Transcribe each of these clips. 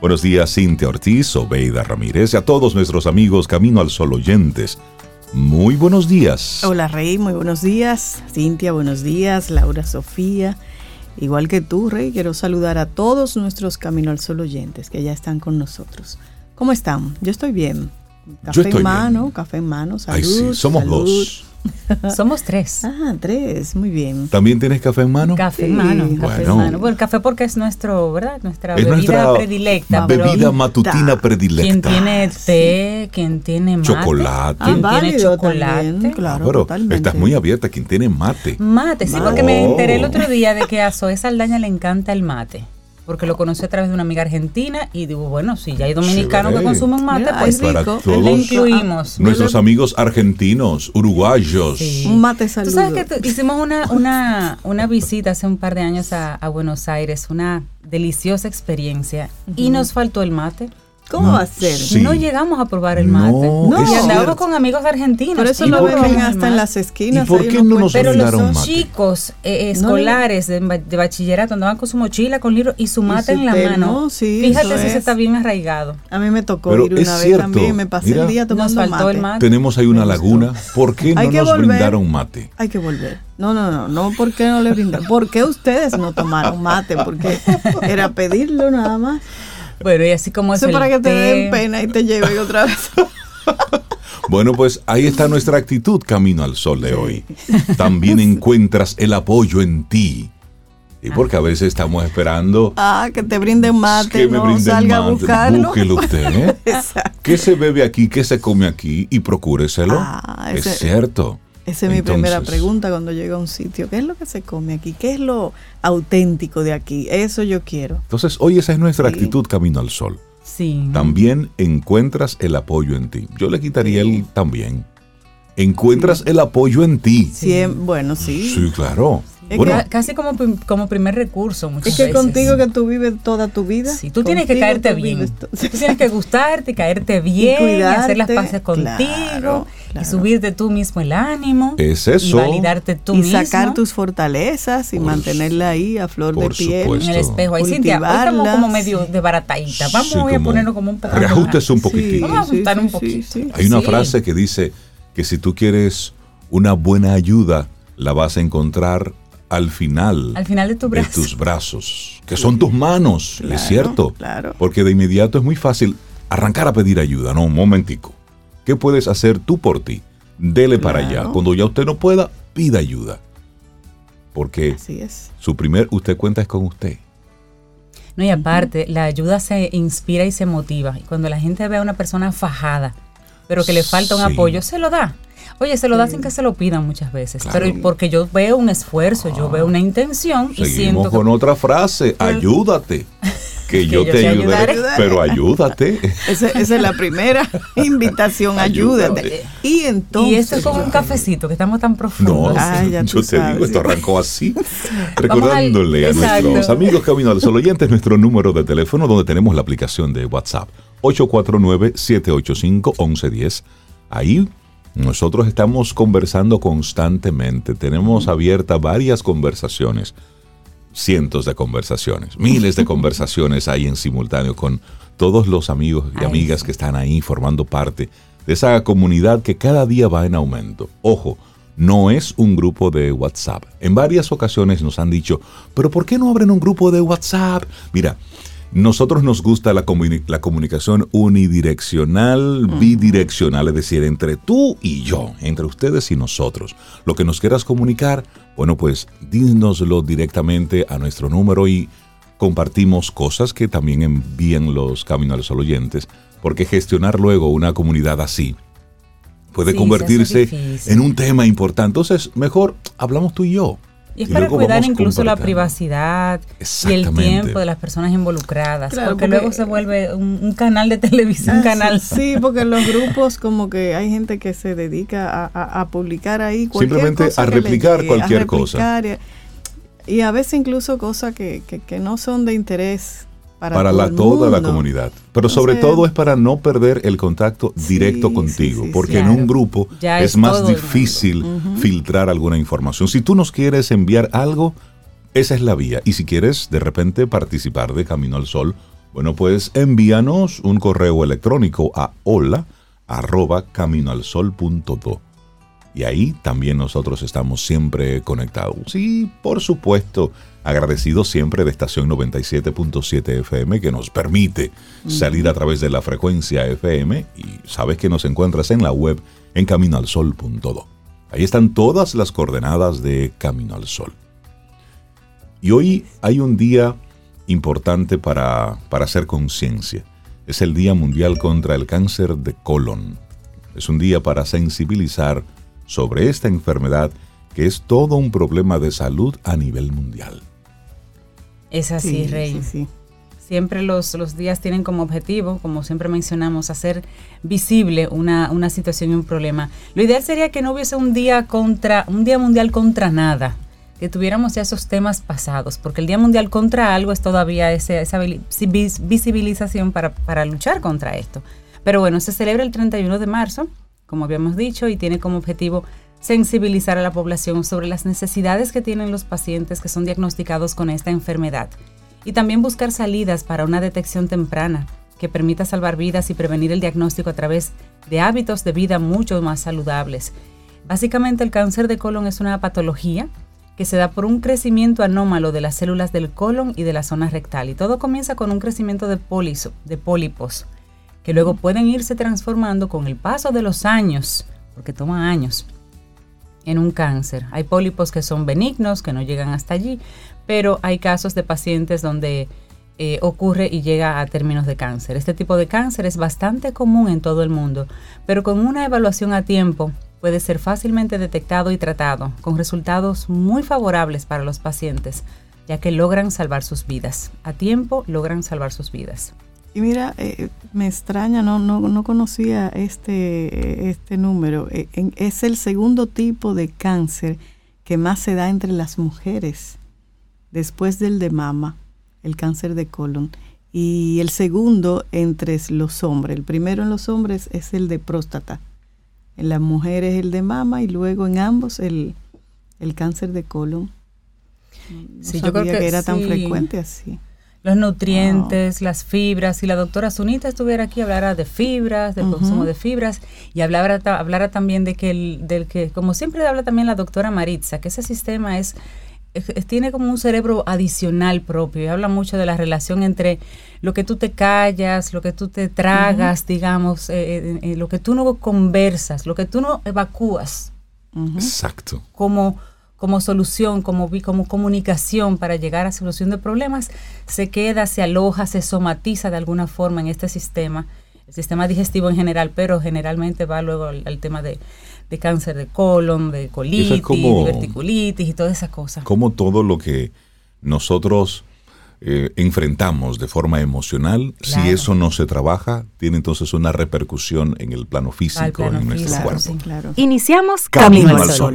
Buenos días, Cintia Ortiz, Obeida Ramírez y a todos nuestros amigos Camino al Sol oyentes. Muy buenos días. Hola Rey, muy buenos días. Cintia, buenos días. Laura Sofía. Igual que tú, Rey, quiero saludar a todos nuestros Camino al Sol oyentes que ya están con nosotros. ¿Cómo están? Yo estoy bien. Café en mano, café en mano, salud. Ay, sí, somos dos. Somos tres. Ah, tres, muy bien. ¿También tienes café en mano? Café en mano, café en mano. Bueno, el café porque es nuestro, ¿verdad? Nuestra bebida predilecta. Bebida matutina predilecta. Quien tiene té, quien tiene mate. Chocolate. Quien ah, tiene chocolate. claro, pero totalmente. estás muy abierta, quien tiene mate. Mate, sí, porque me enteré el otro día de que a Zoe Saldaña le encanta el mate porque lo conocí a través de una amiga argentina y digo, bueno, si ya hay dominicanos que consumen mate, pues rico, le incluimos. Nuestros amigos argentinos, uruguayos. Un mate saludo. Tú sabes que hicimos una, una, una visita hace un par de años a, a Buenos Aires, una deliciosa experiencia, y nos faltó el mate. ¿Cómo va a ser? No llegamos a probar el mate. No, y andábamos con amigos argentinos. Por eso lo venden hasta en las esquinas. ¿Y por qué no nos Pero los chicos eh, escolares de, bachillerato andaban con su mochila, con libros y su mate en la mano. Fíjate si se está bien arraigado. A mí me tocó ir una vez también. Me pasé el día tomando nos faltó El mate. Tenemos ahí una laguna. ¿Por qué no nos brindaron mate? Hay que volver. No, no, no, no, ¿por qué no le brindaron? ¿Por qué ustedes no tomaron mate? Porque era pedirlo nada más. Bueno, y así como eso. para que te den pena y te lleven otra vez. Bueno, pues ahí está nuestra actitud camino al sol de hoy. También encuentras el apoyo en ti. Y porque a veces estamos esperando. Ah, que te brinden mate, que me brinden salga mate, a buscarlo. Búsquelo usted. ¿eh? ¿Qué se bebe aquí? ¿Qué se come aquí? Y procúreselo. Ah, es cierto. Esa es mi primera pregunta cuando llego a un sitio. ¿Qué es lo que se come aquí? ¿Qué es lo auténtico de aquí? Eso yo quiero. Entonces, hoy esa es nuestra actitud camino al sol. Sí. También encuentras el apoyo en ti. Yo le quitaría el también. Encuentras el apoyo en ti. Sí, bueno, sí. Sí, claro. Casi como, como primer recurso muchas Es que contigo que tú vives toda tu vida. Sí, tú tienes que caerte bien. Tú tienes que gustarte, caerte bien, y, hacer las paces contigo, y subirte tú mismo el ánimo. Es eso. Y validarte tú y mismo. Y sacar tus fortalezas y mantenerla ahí a flor de piel. En el espejo. Ahí, Cintia, hoy estamos como medio de baratadita. Vamos a ponernos como un poco Reajustes un poquitito. Vamos a ajustar un poquito. Hay una frase que dice que si tú quieres una buena ayuda, la vas a encontrar al final, al final de, tu tus brazos, que son tus manos, es cierto. Claro. Porque de inmediato es muy fácil arrancar a pedir ayuda, no, un momentico. ¿Qué puedes hacer tú por ti? Dele para allá. Cuando ya usted no pueda, pida ayuda. Porque Así es. su primer usted cuenta es con usted. No, y aparte, la ayuda se inspira y se motiva. Y cuando la gente ve a una persona fajada, pero que le falta un apoyo, se lo da. Oye, se lo da sin que se lo pidan muchas veces, pero porque yo veo un esfuerzo, yo veo una intención y siento con otra frase, ayúdate. Que, yo, te, ayudaré, pero ayúdate. Esa, es la primera invitación, ayúdate. Y entonces. Y esto es como un cafecito, que estamos tan profundos. No, yo te digo, esto arrancó así. Recordándole a nuestros amigos Camino al Sol oyentes nuestro número de teléfono, donde tenemos la aplicación de WhatsApp: 849-785-1110. Ahí nosotros estamos conversando constantemente, tenemos abiertas varias conversaciones, cientos de conversaciones, miles de conversaciones ahí en simultáneo con todos los amigos y amigas que están ahí formando parte de esa comunidad que cada día va en aumento. Ojo, no es un grupo de WhatsApp. En varias ocasiones nos han dicho, pero ¿por qué no abren un grupo de WhatsApp? Mira, nosotros nos gusta la, la comunicación unidireccional, bidireccional, es decir, entre tú y yo, entre ustedes y nosotros. Lo que nos quieras comunicar, bueno, pues dínoslo directamente a nuestro número y compartimos cosas que también envían los caminos los oyentes, porque gestionar luego una comunidad así puede convertirse en un tema importante. Entonces, mejor hablamos tú y yo. Y es para cuidar incluso la privacidad y el tiempo de las personas involucradas, porque, luego se vuelve un, canal de televisión, un canal. Sí, porque en los grupos como que hay gente que se dedica a, publicar ahí cualquier Simplemente a replicar cualquier cosa. Y, a veces incluso cosas que, que no son de interés para, la, toda la comunidad. Pero sobre todo es para no perder el contacto directo contigo, porque en un grupo es, más difícil filtrar alguna información. Si tú nos quieres enviar algo, esa es la vía. Y si quieres de repente participar de Camino al Sol, Bueno, pues envíanos un correo electrónico a hola arroba caminoalsol.do. Y ahí también nosotros estamos siempre conectados. Y por supuesto, agradecidos siempre de estación 97.7 FM que nos permite salir a través de la frecuencia FM y sabes que nos encuentras en la web en caminoalsol.do. Ahí están todas las coordenadas de Camino al Sol. Y hoy hay un día importante para, para hacer conciencia. Es el Día Mundial contra el Cáncer de Colon. Es un día para sensibilizar sobre esta enfermedad que es todo un problema de salud a nivel mundial. Es así, Rey. Siempre los, los, días tienen como objetivo, como siempre mencionamos, hacer visible una, una situación y un problema. Lo ideal sería que no hubiese un día contra, un día mundial contra nada, que tuviéramos ya esos temas pasados, porque el Día Mundial contra algo es todavía esa, esa visibilización para, para luchar contra esto. Pero bueno, se celebra el 31 de marzo, como habíamos dicho, y tiene como objetivo sensibilizar a la población sobre las necesidades que tienen los pacientes que son diagnosticados con esta enfermedad y también buscar salidas para una detección temprana que permita salvar vidas y prevenir el diagnóstico a través de hábitos de vida mucho más saludables. Básicamente el cáncer de colon es una patología que se da por un crecimiento anómalo de las células del colon y de la zona rectal y todo comienza con un crecimiento de, de pólipos que luego pueden irse transformando con el paso de los años, porque toma años, en un cáncer. Hay pólipos que son benignos, que no llegan hasta allí, pero hay casos de pacientes donde eh, ocurre y llega a términos de cáncer. Este tipo de cáncer es bastante común en todo el mundo, pero con una evaluación a tiempo puede ser fácilmente detectado y tratado, con resultados muy favorables para los pacientes, ya que logran salvar sus vidas. A tiempo logran salvar sus vidas. Y mira, eh, me extraña, no, no, no conocía este, este número. Eh, es el segundo tipo de cáncer que más se da entre las mujeres, después del de mama, el cáncer de colon. Y el segundo entre los hombres. El primero en los hombres es el de próstata. En las mujeres el de mama y luego en ambos el, cáncer de colon. sí, yo creo que, era tan frecuente así los nutrientes, las fibras. Si la doctora Sunita estuviera aquí, hablara de fibras, del consumo de fibras, y hablara, hablara también de que, el, del que, como siempre habla también la doctora Maritza, que ese sistema es, tiene como un cerebro adicional propio, y habla mucho de la relación entre lo que tú te callas, lo que tú te tragas, digamos, eh, eh, eh, lo que tú no conversas, lo que tú no evacúas. Exacto. Como como solución, como, como comunicación para llegar a solución de problemas, se queda, se aloja, se somatiza de alguna forma en este sistema, el sistema digestivo en general, pero generalmente va luego al, tema de, cáncer de colon, de colitis, de verticulitis y todas esas cosas. Como todo lo que nosotros eh, enfrentamos de forma emocional, si eso no se trabaja, tiene entonces una repercusión en el plano físico, en nuestro cuerpo. Iniciamos Camino, al Sol.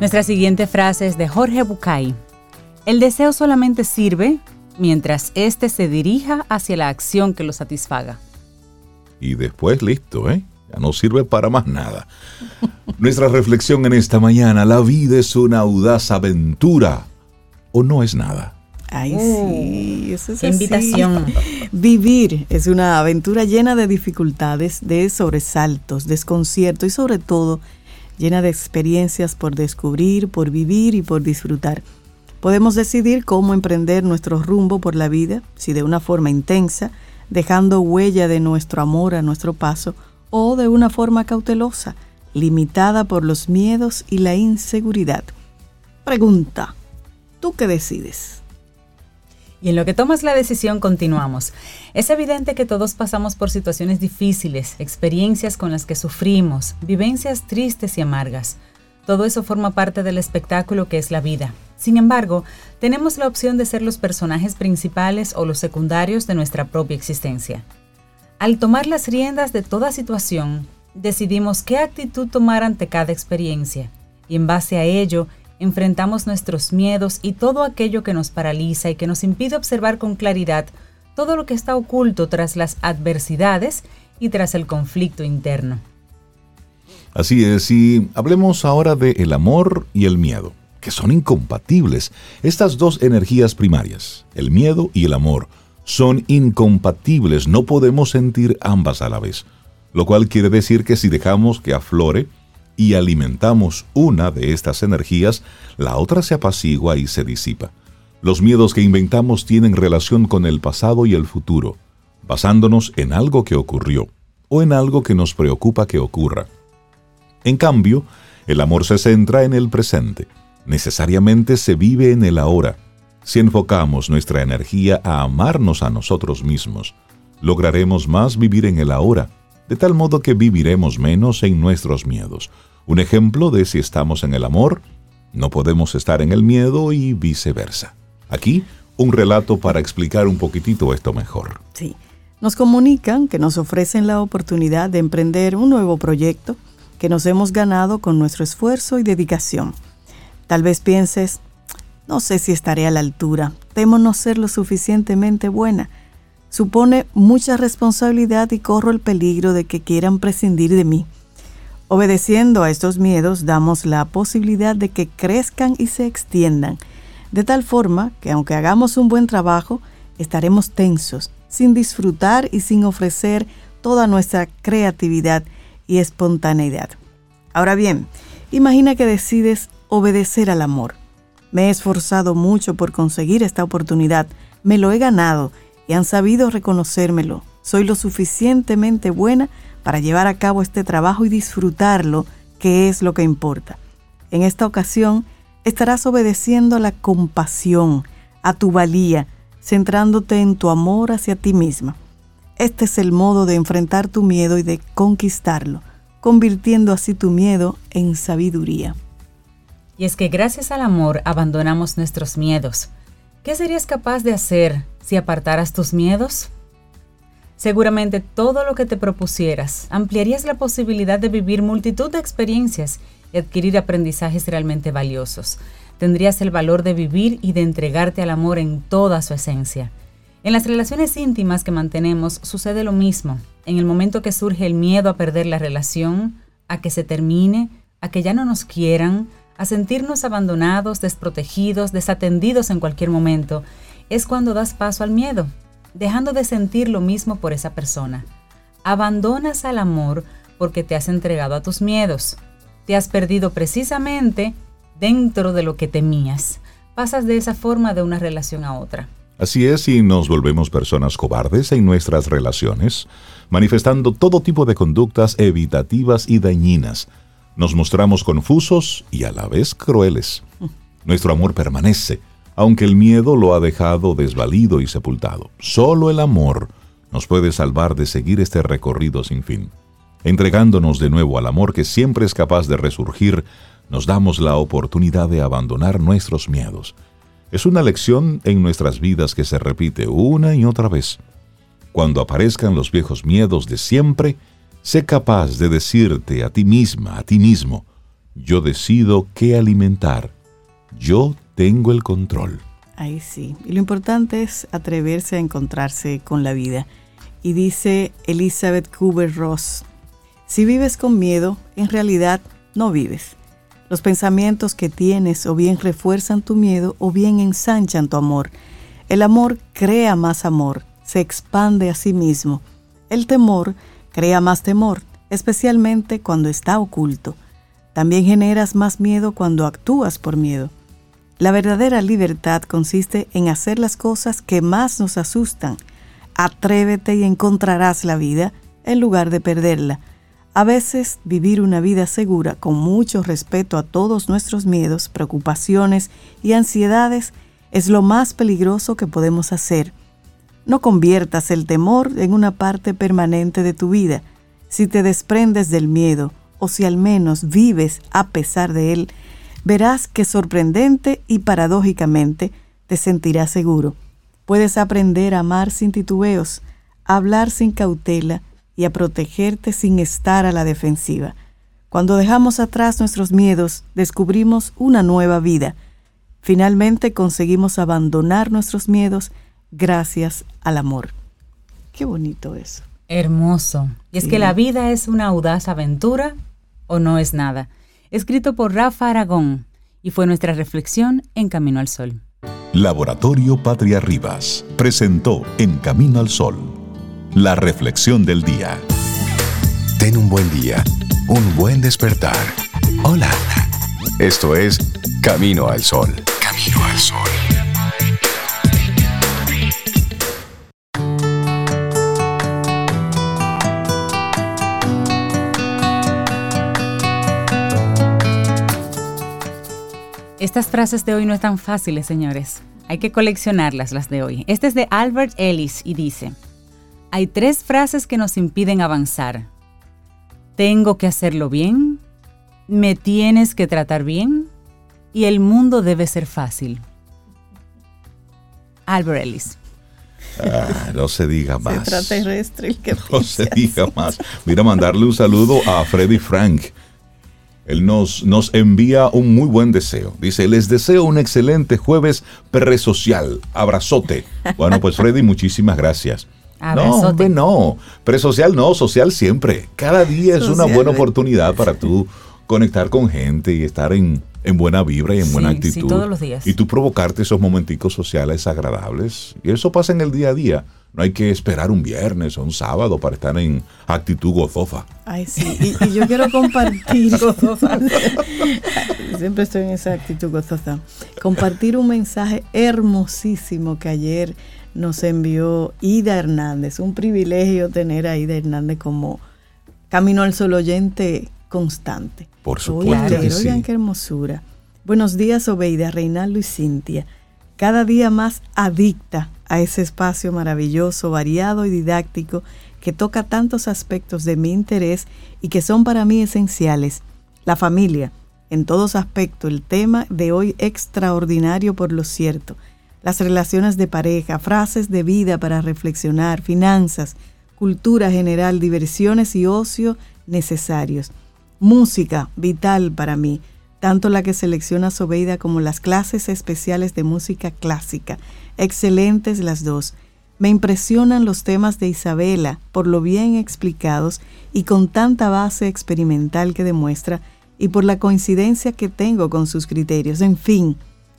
Nuestra siguiente frase es de Jorge Bucay. El deseo solamente sirve mientras éste se dirija hacia la acción que lo satisfaga. Y después listo, ¿eh? Ya no sirve para más nada. Nuestra reflexión en esta mañana, la vida es una audaz aventura o no es nada. Ay, sí, eso es invitación. Vivir es una aventura llena de dificultades, de sobresaltos, desconcierto y sobre todo llena de experiencias por descubrir, por vivir y por disfrutar. Podemos decidir cómo emprender nuestro rumbo por la vida, si de una forma intensa, dejando huella de nuestro amor a nuestro paso, o de una forma cautelosa, limitada por los miedos y la inseguridad. Pregunta, ¿tú qué decides? Y en lo que tomas la decisión continuamos. Es evidente que todos pasamos por situaciones difíciles, experiencias con las que sufrimos, vivencias tristes y amargas. Todo eso forma parte del espectáculo que es la vida. Sin embargo, tenemos la opción de ser los personajes principales o los secundarios de nuestra propia existencia. Al tomar las riendas de toda situación, decidimos qué actitud tomar ante cada experiencia y en base a ello enfrentamos nuestros miedos y todo aquello que nos paraliza y que nos impide observar con claridad todo lo que está oculto tras las adversidades y tras el conflicto interno. Así es, y hablemos ahora de el amor y el miedo, que son incompatibles. Estas dos energías primarias, el miedo y el amor, son incompatibles, no podemos sentir ambas a la vez, lo cual quiere decir que si dejamos que aflore y alimentamos una de estas energías, la otra se apacigua y se disipa. Los miedos que inventamos tienen relación con el pasado y el futuro, basándonos en algo que ocurrió o en algo que nos preocupa que ocurra. En cambio, el amor se centra en el presente, necesariamente se vive en el ahora, si enfocamos nuestra energía a amarnos a nosotros mismos, lograremos más vivir en el ahora, de tal modo que viviremos menos en nuestros miedos. Un ejemplo de si estamos en el amor, no podemos estar en el miedo y viceversa. Aquí, un relato para explicar un poquitito esto mejor. Sí. Nos comunican que nos ofrecen la oportunidad de emprender un nuevo proyecto que nos hemos ganado con nuestro esfuerzo y dedicación. Tal vez pienses, no sé si estaré a la altura. Temo no ser lo suficientemente buena. Supone mucha responsabilidad y corro el peligro de que quieran prescindir de mí. Obedeciendo a estos miedos damos la posibilidad de que crezcan y se extiendan, de tal forma que aunque hagamos un buen trabajo, estaremos tensos, sin disfrutar y sin ofrecer toda nuestra creatividad y espontaneidad. Ahora bien, imagina que decides obedecer al amor me he esforzado mucho por conseguir esta oportunidad, me lo he ganado y han sabido reconocérmelo. Soy lo suficientemente buena para llevar a cabo este trabajo y disfrutarlo, que es lo que importa. En esta ocasión, estarás obedeciendo a la compasión, a tu valía, centrándote en tu amor hacia ti misma. Este es el modo de enfrentar tu miedo y de conquistarlo, convirtiendo así tu miedo en sabiduría. Y es que gracias al amor abandonamos nuestros miedos. ¿Qué serías capaz de hacer si apartaras tus miedos? Seguramente todo lo que te propusieras ampliarías la posibilidad de vivir multitud de experiencias y adquirir aprendizajes realmente valiosos. Tendrías el valor de vivir y de entregarte al amor en toda su esencia. En las relaciones íntimas que mantenemos sucede lo mismo. En el momento que surge el miedo a perder la relación, a que se termine, a que ya no nos quieran, a sentirnos abandonados, desprotegidos, desatendidos en cualquier momento, es cuando das paso al miedo, dejando de sentir lo mismo por esa persona. Abandonas al amor porque te has entregado a tus miedos. Te has perdido precisamente dentro de lo que temías. Pasas de esa forma de una relación a otra. Así es, y nos volvemos personas cobardes en nuestras relaciones, manifestando todo tipo de conductas evitativas y dañinas, nos mostramos confusos y a la vez crueles. Nuestro amor permanece, aunque el miedo lo ha dejado desvalido y sepultado. Solo el amor nos puede salvar de seguir este recorrido sin fin. Entregándonos de nuevo al amor que siempre es capaz de resurgir, nos damos la oportunidad de abandonar nuestros miedos. Es una lección en nuestras vidas que se repite una y otra vez. Cuando aparezcan los viejos miedos de siempre, Sé capaz de decirte a ti misma, a ti mismo, yo decido qué alimentar. Yo tengo el control. Ahí sí. Y lo importante es atreverse a encontrarse con la vida. Y dice Elizabeth Cooper Ross, si vives con miedo, en realidad no vives. Los pensamientos que tienes o bien refuerzan tu miedo o bien ensanchan tu amor. El amor crea más amor, se expande a sí mismo. El temor crea más temor, especialmente cuando está oculto. También generas más miedo cuando actúas por miedo. La verdadera libertad consiste en hacer las cosas que más nos asustan. Atrévete y encontrarás la vida en lugar de perderla. A veces vivir una vida segura con mucho respeto a todos nuestros miedos, preocupaciones y ansiedades es lo más peligroso que podemos hacer no conviertas el temor en una parte permanente de tu vida. Si te desprendes del miedo, o si al menos vives a pesar de él, verás que sorprendente y paradójicamente te sentirás seguro. Puedes aprender a amar sin titubeos, a hablar sin cautela y a protegerte sin estar a la defensiva. Cuando dejamos atrás nuestros miedos, descubrimos una nueva vida. Finalmente conseguimos abandonar nuestros miedos gracias al amor. Qué bonito eso. Hermoso. Y es que la vida es una audaz aventura o no es nada. Escrito por Rafa Aragón y fue nuestra reflexión en Camino al Sol. Laboratorio Patria Rivas presentó En Camino al Sol la reflexión del día. Ten un buen día, un buen despertar. Hola. Esto es Camino al Sol. Camino al Sol. Estas frases de hoy no están fáciles, señores. Hay que coleccionarlas, las de hoy. Este es de Albert Ellis y dice, hay tres frases que nos impiden avanzar. Tengo que hacerlo bien, me tienes que tratar bien y el mundo debe ser fácil. Albert Ellis. Ah, no se diga más. Extraterrestre el que No se diga más. Mira, mandarle un saludo a Freddy Frank. Él nos, nos envía un muy buen deseo. Dice, les deseo un excelente jueves presocial. Abrazote. Bueno, pues Freddy, muchísimas gracias. No, hombre, no. Presocial no, social siempre. Cada día es una buena oportunidad para tú conectar con gente y estar en, en buena vibra y en buena actitud. Sí, todos los días. Y tú provocarte esos momenticos sociales agradables. Y eso pasa en el día a día. No hay que esperar un viernes o un sábado para estar en actitud gozosa. Ay, sí. Y, y yo quiero compartir. Siempre estoy en esa actitud gozosa. Compartir un mensaje hermosísimo que ayer nos envió Ida Hernández. Un privilegio tener a Ida Hernández como Camino al Sol oyente constante. Por supuesto que sí. Oigan qué hermosura. Buenos días, Obeida, Reinaldo y Cintia. Cada día más adicta a ese espacio maravilloso, variado y didáctico que toca tantos aspectos de mi interés y que son para mí esenciales. La familia, en todos aspectos, el tema de hoy extraordinario por lo cierto. Las relaciones de pareja, frases de vida para reflexionar, finanzas, cultura general, diversiones y ocio necesarios. Música, vital para mí, tanto la que selecciona Sobeida como las clases especiales de música clásica. Excelentes las dos. Me impresionan los temas de Isabela por lo bien explicados y con tanta base experimental que demuestra y por la coincidencia que tengo con sus criterios. En fin,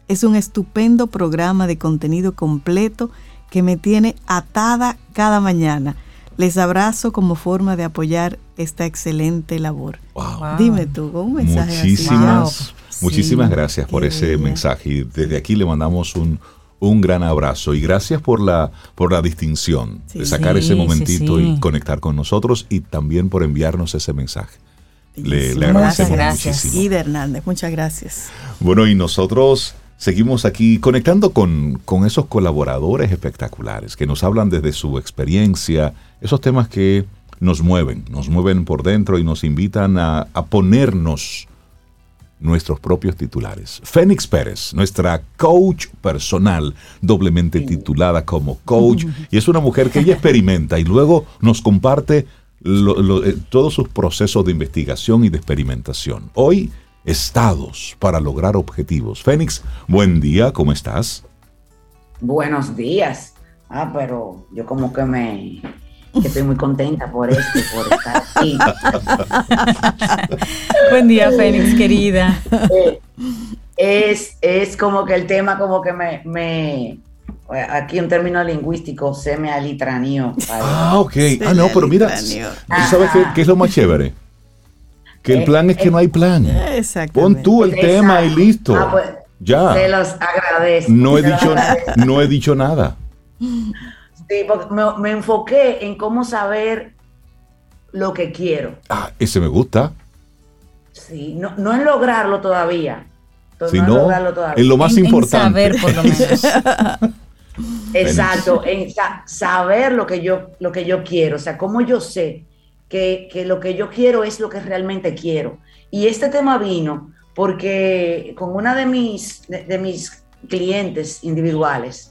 es un estupendo programa de contenido completo que me tiene atada cada mañana. Les abrazo como forma de apoyar esta excelente labor. Wow. Dime tú, con un mensaje muchísimas, así. Muchísimas gracias por ese mensaje y desde aquí le mandamos un, un gran abrazo y gracias por la, por la distinción Sí. de sacar Sí, ese momentito sí, sí. y conectar con nosotros y también por enviarnos ese mensaje. Le, le Muchas agradecemos gracias. muchísimo. Ida Hernández, muchas gracias. Bueno, y nosotros seguimos aquí conectando con, con esos colaboradores espectaculares que nos hablan desde su experiencia, esos temas que nos mueven, nos mueven por dentro y nos invitan a, a ponernos nuestros propios titulares. Fénix Pérez, nuestra coach personal, doblemente titulada como coach, y es una mujer que ella experimenta y luego nos comparte lo- lo- eh, todos sus procesos de investigación y de experimentación. Hoy, estados para lograr objetivos. Fénix, buen día, ¿cómo estás? Buenos días. Ah, pero yo como que me que estoy muy contenta por esto, por estar aquí. Buen día, Fénix, querida. Eh, es, es como que el tema como que me, me aquí un término lingüístico se me alitranío. ¿vale? Ah, ok. Ah, no, pero mira. ¿tú sabes qué, qué es lo más chévere? Que el Eh, plan es que eh, no hay plan. Exactamente. Pon tú el Exacto. tema y listo. Ah, pues, Ya. Se los agradezco. No he dicho, agradezco. no he dicho nada. Sí, porque me, me enfoqué en cómo saber lo que quiero. Ah, ese me gusta. Sí, no, no en lograrlo todavía. To- Si no en no, lograrlo todavía. en lo más En- en importante. saber, por lo menos. Exacto, en sa- saber lo que yo lo que yo quiero, o sea, cómo yo sé que, que lo que yo quiero es lo que realmente quiero. Y este tema vino porque con una de mis, de, de mis clientes individuales,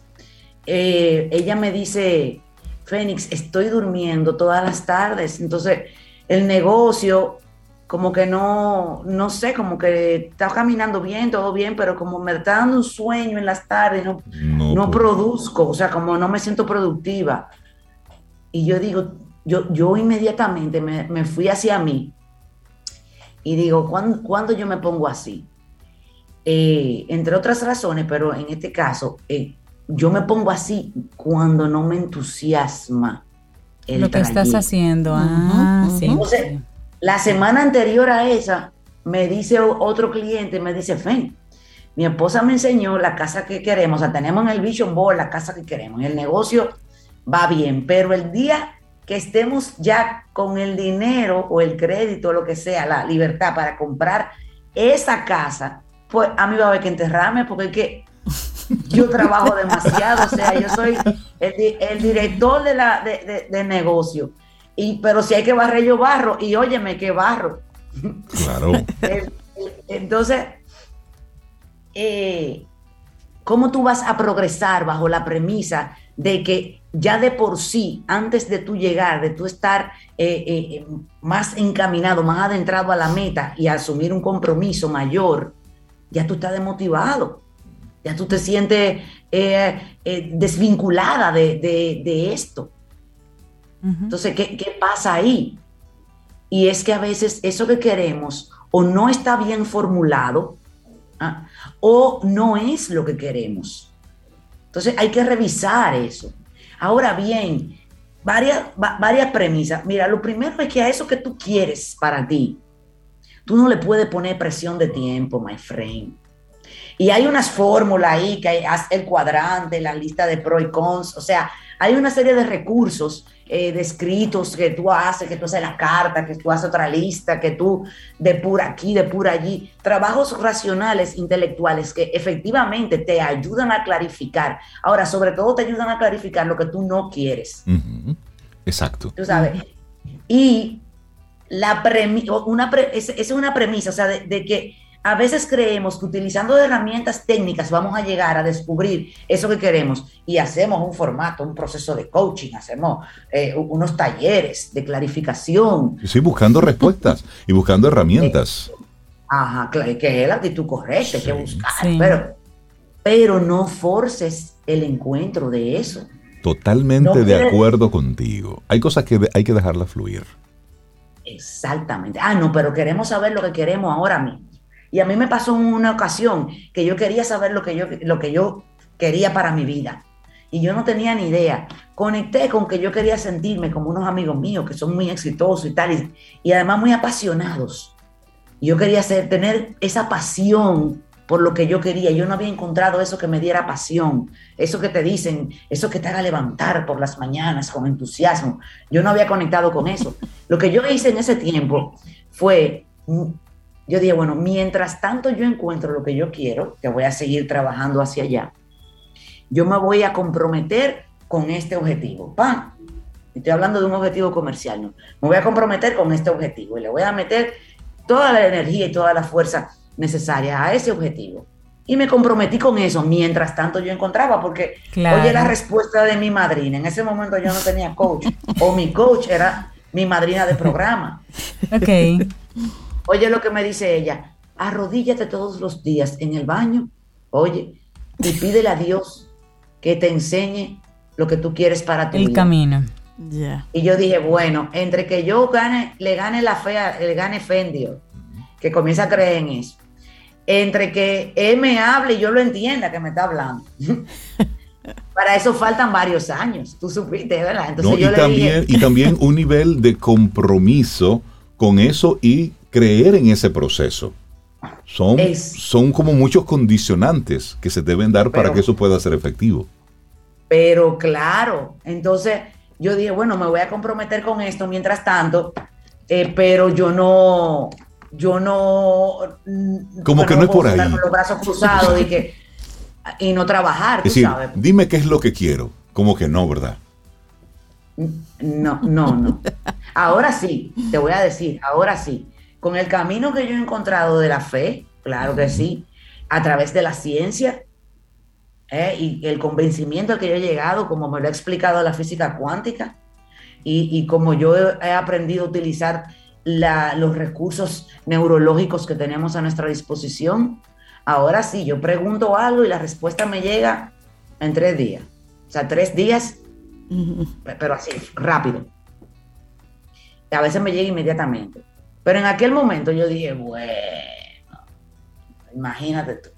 eh, ella me dice, Fénix, estoy durmiendo todas las tardes. Entonces, el negocio, como que no, no sé, como que está caminando bien, todo bien, pero como me está dando un sueño en las tardes, no, no, produzco, o sea, como no me siento productiva. Y yo digo, yo, yo inmediatamente me, fui hacia mí y digo, ¿cuándo, yo me pongo así? Eh, entre otras razones, pero en este caso, eh, yo me pongo así cuando no me entusiasma. Lo que estás haciendo. Ah, sí. La semana anterior a esa, me dice otro cliente, me dice, Fen, mi esposa me enseñó la casa que queremos, o sea, tenemos en el Vision Board la casa que queremos, el negocio va bien, pero el día que estemos ya con el dinero o el crédito, o lo que sea, la libertad para comprar esa casa, pues a mí va a haber que enterrarme porque es que yo trabajo demasiado, o sea, yo soy el, director de la, de negocio y, pero si hay que barrer, yo barro. Y óyeme, que barro. Claro. Entonces, eh, ¿cómo tú vas a progresar bajo la premisa de que ya de por sí, antes de tú llegar, de tú estar eh, eh, más encaminado, más adentrado a la meta y asumir un compromiso mayor, ya tú estás desmotivado, ya tú te sientes desvinculada de, de esto. Entonces, ¿qué, pasa ahí? Y es que a veces eso que queremos o no está bien formulado ¿ah? o no es lo que queremos. Entonces hay que revisar eso. Ahora bien, varias, varias premisas. Mira, lo primero es que a eso que tú quieres para ti, tú no le puedes poner presión de tiempo, my friend. Y hay unas fórmulas ahí que hay, el cuadrante, la lista de pros y cons, o sea, hay una serie de recursos eh, de escritos que tú haces, que tú haces la carta, que tú haces otra lista, que tú de pura aquí, de pura allí, trabajos racionales, intelectuales que efectivamente te ayudan a clarificar. Ahora, sobre todo te ayudan a clarificar lo que tú no quieres. Exacto. Tú sabes. Y la una esa es una premisa, o sea, de que a veces creemos que utilizando herramientas técnicas vamos a llegar a descubrir eso que queremos y hacemos un formato, un proceso de coaching, hacemos eh, unos talleres de clarificación. Sí, buscando respuestas y buscando herramientas. Ajá, que es la actitud correcta, hay que buscar, pero, pero no forces el encuentro de eso. Totalmente de acuerdo contigo. Hay cosas que hay que dejarlas fluir. Exactamente. Ah, no, pero queremos saber lo que queremos ahora mismo. Y a mí me pasó una ocasión que yo quería saber lo que yo, lo que yo quería para mi vida. Y yo no tenía ni idea. Conecté con que yo quería sentirme como unos amigos míos que son muy exitosos y tal, y, además muy apasionados. Yo quería ser, tener esa pasión por lo que yo quería. Yo no había encontrado eso que me diera pasión, eso que te dicen, eso que te haga levantar por las mañanas con entusiasmo. Yo no había conectado con eso. Lo que yo hice en ese tiempo fue yo dije, bueno, mientras tanto yo encuentro lo que yo quiero, que voy a seguir trabajando hacia allá, yo me voy a comprometer con este objetivo. ¡Pam! Estoy hablando de un objetivo comercial, ¿no? Me voy a comprometer con este objetivo y le voy a meter toda la energía y toda la fuerza necesaria a ese objetivo. Y me comprometí con eso mientras tanto yo encontraba, porque oye la respuesta de mi madrina. En ese momento yo no tenía coach, o mi coach era mi madrina de programa. Ok. Oye lo que me dice ella, arrodíllate todos los días en el baño, oye, y pídele a Dios que te enseñe lo que tú quieres para tu el camino. Y yo dije, bueno, entre que yo gane, le gane la fe, le gane Fendio, que comienza a creer en eso, entre que él me hable y yo lo entienda que me está hablando. Para eso faltan varios años, tú supiste, ¿verdad? Entonces yo y, también, y también un nivel de compromiso con eso y creer en ese proceso. Son, son como muchos condicionantes que se deben dar para que eso pueda ser efectivo. Pero claro, entonces yo dije, bueno, me voy a comprometer con esto mientras tanto, eh, pero yo no, yo no... Como que no, es por ahí. Con los brazos cruzados y, que, y no trabajar, tú sabes. Dime qué es lo que quiero. Como que no, ¿verdad? No, no, no. Ahora sí, te voy a decir, ahora sí con el camino que yo he encontrado de la fe, claro que sí, a través de la ciencia, ¿eh? y el convencimiento al que yo he llegado, como me lo ha explicado la física cuántica, y, como yo he, aprendido a utilizar los recursos neurológicos que tenemos a nuestra disposición, ahora sí, yo pregunto algo y la respuesta me llega en tres días. O sea, tres días, pero así, rápido. A veces me llega inmediatamente. Pero en aquel momento yo dije, bueno, imagínate tú.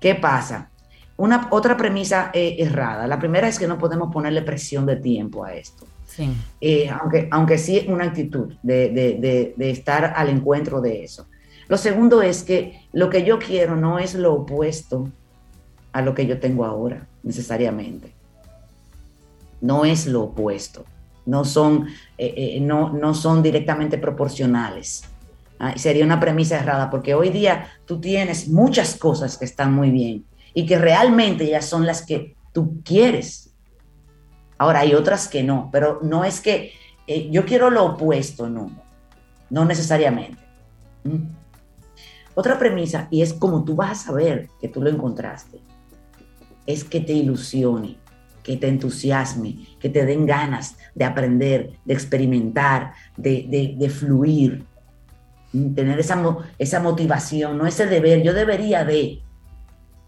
¿Qué pasa? Una, otra premisa eh, errada. La primera es que no podemos ponerle presión de tiempo a esto. Eh, aunque, aunque sí es una actitud de, estar al encuentro de eso. Lo segundo es que lo que yo quiero no es lo opuesto a lo que yo tengo ahora, necesariamente. No es lo opuesto. No son, eh, no, no son directamente proporcionales. Ah, sería una premisa errada, porque hoy día tú tienes muchas cosas que están muy bien y que realmente ya son las que tú quieres. Ahora hay otras que no, pero no es que eh, yo quiero lo opuesto, no, no necesariamente. ¿Mm? Otra premisa, y es como tú vas a saber que tú lo encontraste, es que te ilusione, que te entusiasme, que te den ganas de aprender, de experimentar, de, de, fluir, ¿Mm? tener esa, esa motivación, no ese deber, yo debería de,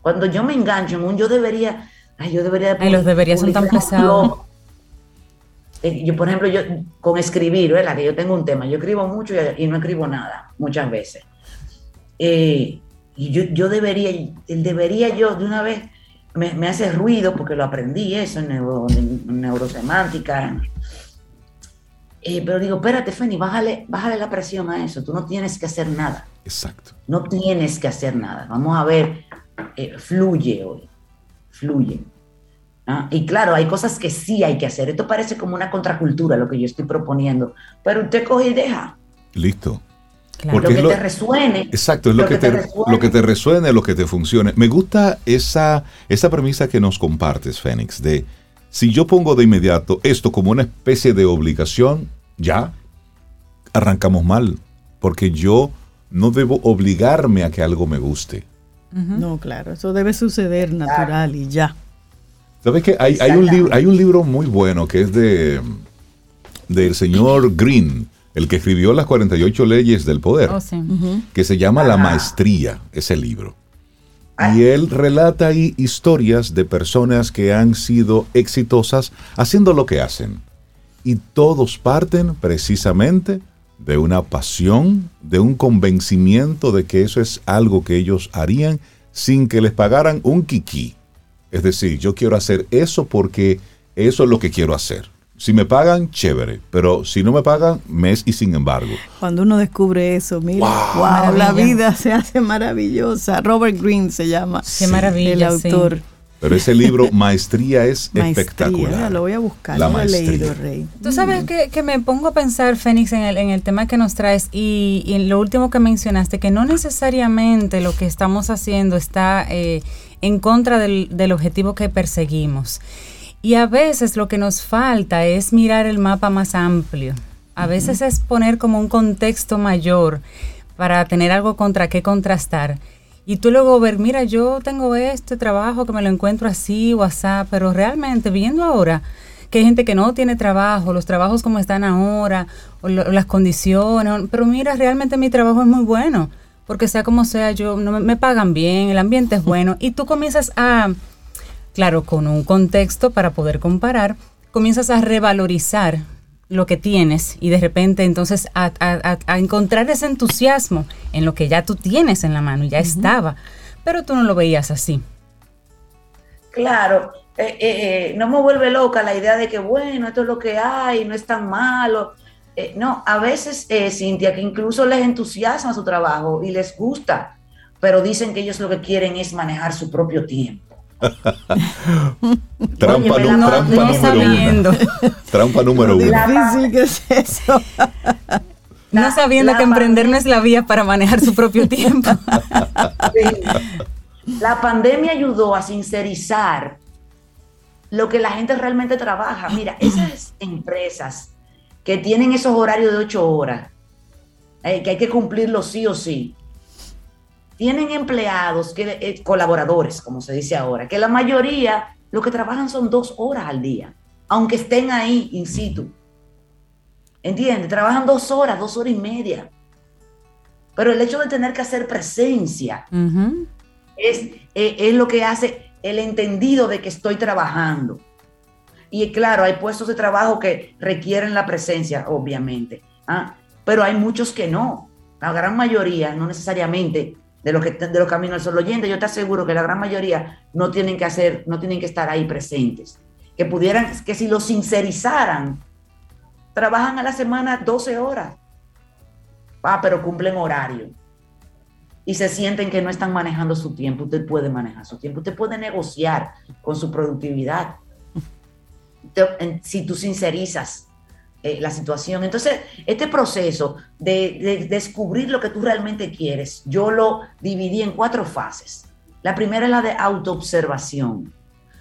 cuando yo me engancho en un yo debería, ay, yo debería... Ay, los deberías son tan pesados. Eh, yo, por ejemplo, yo con escribir, ¿verdad? Que yo tengo un tema, yo escribo mucho y, no escribo nada, muchas veces. Eh, y yo, yo debería, debería yo de una vez, me, hace ruido porque lo aprendí eso en, neurosemántica. Eh, pero digo, espérate, Feni, bájale, bájale la presión a eso, tú no tienes que hacer nada. Exacto. No tienes que hacer nada. Vamos a ver eh, fluye hoy, fluye. ¿ah? Y claro, hay cosas que sí hay que hacer. Esto parece como una contracultura lo que yo estoy proponiendo, pero usted coge y deja. Listo. Lo que te resuene. Exacto, es lo, que, te, resuene. lo que te resuene, lo que te funcione. Me gusta esa, esa premisa que nos compartes, Fénix, de si yo pongo de inmediato esto como una especie de obligación, ya arrancamos mal, porque yo no debo obligarme a que algo me guste. No, claro, eso debe suceder natural y ya. ¿Sabes qué? Hay, hay, un libro, hay un libro muy bueno que es de del señor Green, el que escribió las 48 leyes del poder, oh, que se llama La Maestría, ese libro. Y él relata ahí historias de personas que han sido exitosas haciendo lo que hacen. Y todos parten precisamente de una pasión, de un convencimiento de que eso es algo que ellos harían sin que les pagaran un kiki. Es decir, yo quiero hacer eso porque eso es lo que quiero hacer. Si me pagan, chévere, pero si no me pagan, mes y sin embargo. Cuando uno descubre eso, mira, wow, la vida se hace maravillosa. Robert Greene se llama. Qué maravilla, el autor. Pero ese libro, Maestría, es espectacular. Lo voy a buscar, la lo he leído, Rey. Tú sabes mm. que, me pongo a pensar, Fénix, en el, en el tema que nos traes y, en lo último que mencionaste, que no necesariamente lo que estamos haciendo está eh, en contra del, del objetivo que perseguimos. Y a veces lo que nos falta es mirar el mapa más amplio. A veces es poner como un contexto mayor para tener algo contra qué contrastar. Y tú luego ver, mira, yo tengo este trabajo que me lo encuentro así o así, pero realmente viendo ahora que hay gente que no tiene trabajo, los trabajos como están ahora, o, las condiciones, pero mira, realmente mi trabajo es muy bueno, porque sea como sea, yo no me, pagan bien, el ambiente es bueno, y tú comienzas a, claro, con un contexto para poder comparar, comienzas a revalorizar lo que tienes y de repente entonces a, encontrar ese entusiasmo en lo que ya tú tienes en la mano, ya estaba, pero tú no lo veías así. Claro, eh, eh, eh, no me vuelve loca la idea de que bueno, esto es lo que hay, no es tan malo. no, a veces, Cintia, que incluso les entusiasma su trabajo y les gusta, pero dicen que ellos lo que quieren es manejar su propio tiempo. Trampa, número uno. Trampa número uno. no sabiendo que emprender no es la vía para manejar su propio tiempo. La pandemia ayudó a sincerizar lo que la gente realmente trabaja. Mira, esas empresas que tienen esos horarios de ocho horas, eh, que hay que cumplirlos sí o sí, tienen empleados, que, eh, colaboradores, como se dice ahora, que la mayoría lo que trabajan son dos horas al día, aunque estén ahí in situ. ¿Entiendes? Trabajan dos horas, dos horas y media. Pero el hecho de tener que hacer presencia es, eh, es lo que hace el entendido de que estoy trabajando. Y claro, hay puestos de trabajo que requieren la presencia, obviamente. ¿ah? Pero hay muchos que no. La gran mayoría, no necesariamente de los que de los caminos al sol oyente, yo te aseguro que la gran mayoría no tienen que hacer, no tienen que estar ahí presentes. Que pudieran, que si lo sincerizaran, trabajan a la semana 12 horas. Ah, pero cumplen horario. Y se sienten que no están manejando su tiempo. Usted puede manejar su tiempo. Usted puede negociar con su productividad. Si tú sincerizas eh, la situación. Entonces, este proceso de, descubrir lo que tú realmente quieres, yo lo dividí en cuatro fases. La primera es la de autoobservación,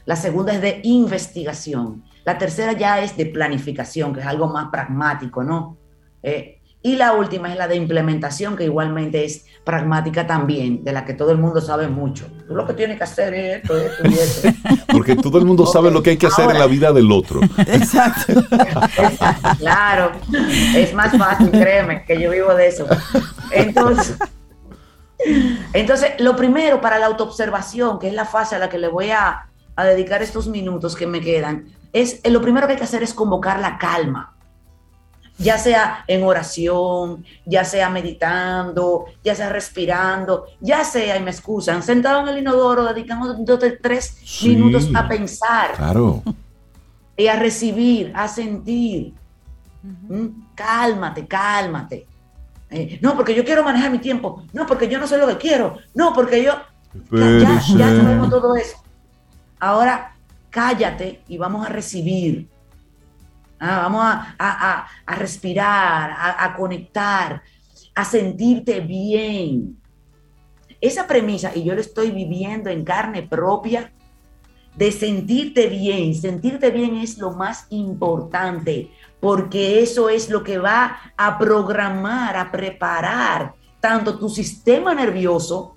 la segunda es de investigación, la tercera ya es de planificación, que es algo más pragmático, ¿no? Eh, y la última es la de implementación, que igualmente es pragmática también, de la que todo el mundo sabe mucho. Tú lo que tienes que hacer es esto, esto y esto. Porque todo el mundo sabe lo que hay que hacer en la vida del otro. Exacto. claro, es más fácil, créeme, que yo vivo de eso. Entonces, entonces lo primero para la autoobservación, que es la fase a la que le voy a, a dedicar estos minutos que me quedan, es lo primero que hay que hacer es convocar la calma ya sea en oración, ya sea meditando, ya sea respirando, ya sea, y me excusan, sentado en el inodoro, dedicamos tres minutos a pensar. Claro. Y a recibir, a sentir. ¿Mm? Cálmate, cálmate. Eh, no, porque yo quiero manejar mi tiempo. No, porque yo no sé lo que quiero. No, porque yo... ya, ya sabemos todo eso. Ahora, cállate y vamos a recibir Ah, vamos a, respirar, a, conectar, a sentirte bien. Esa premisa, y yo lo estoy viviendo en carne propia, de sentirte bien. Sentirte bien es lo más importante, porque eso es lo que va a programar, a preparar tanto tu sistema nervioso,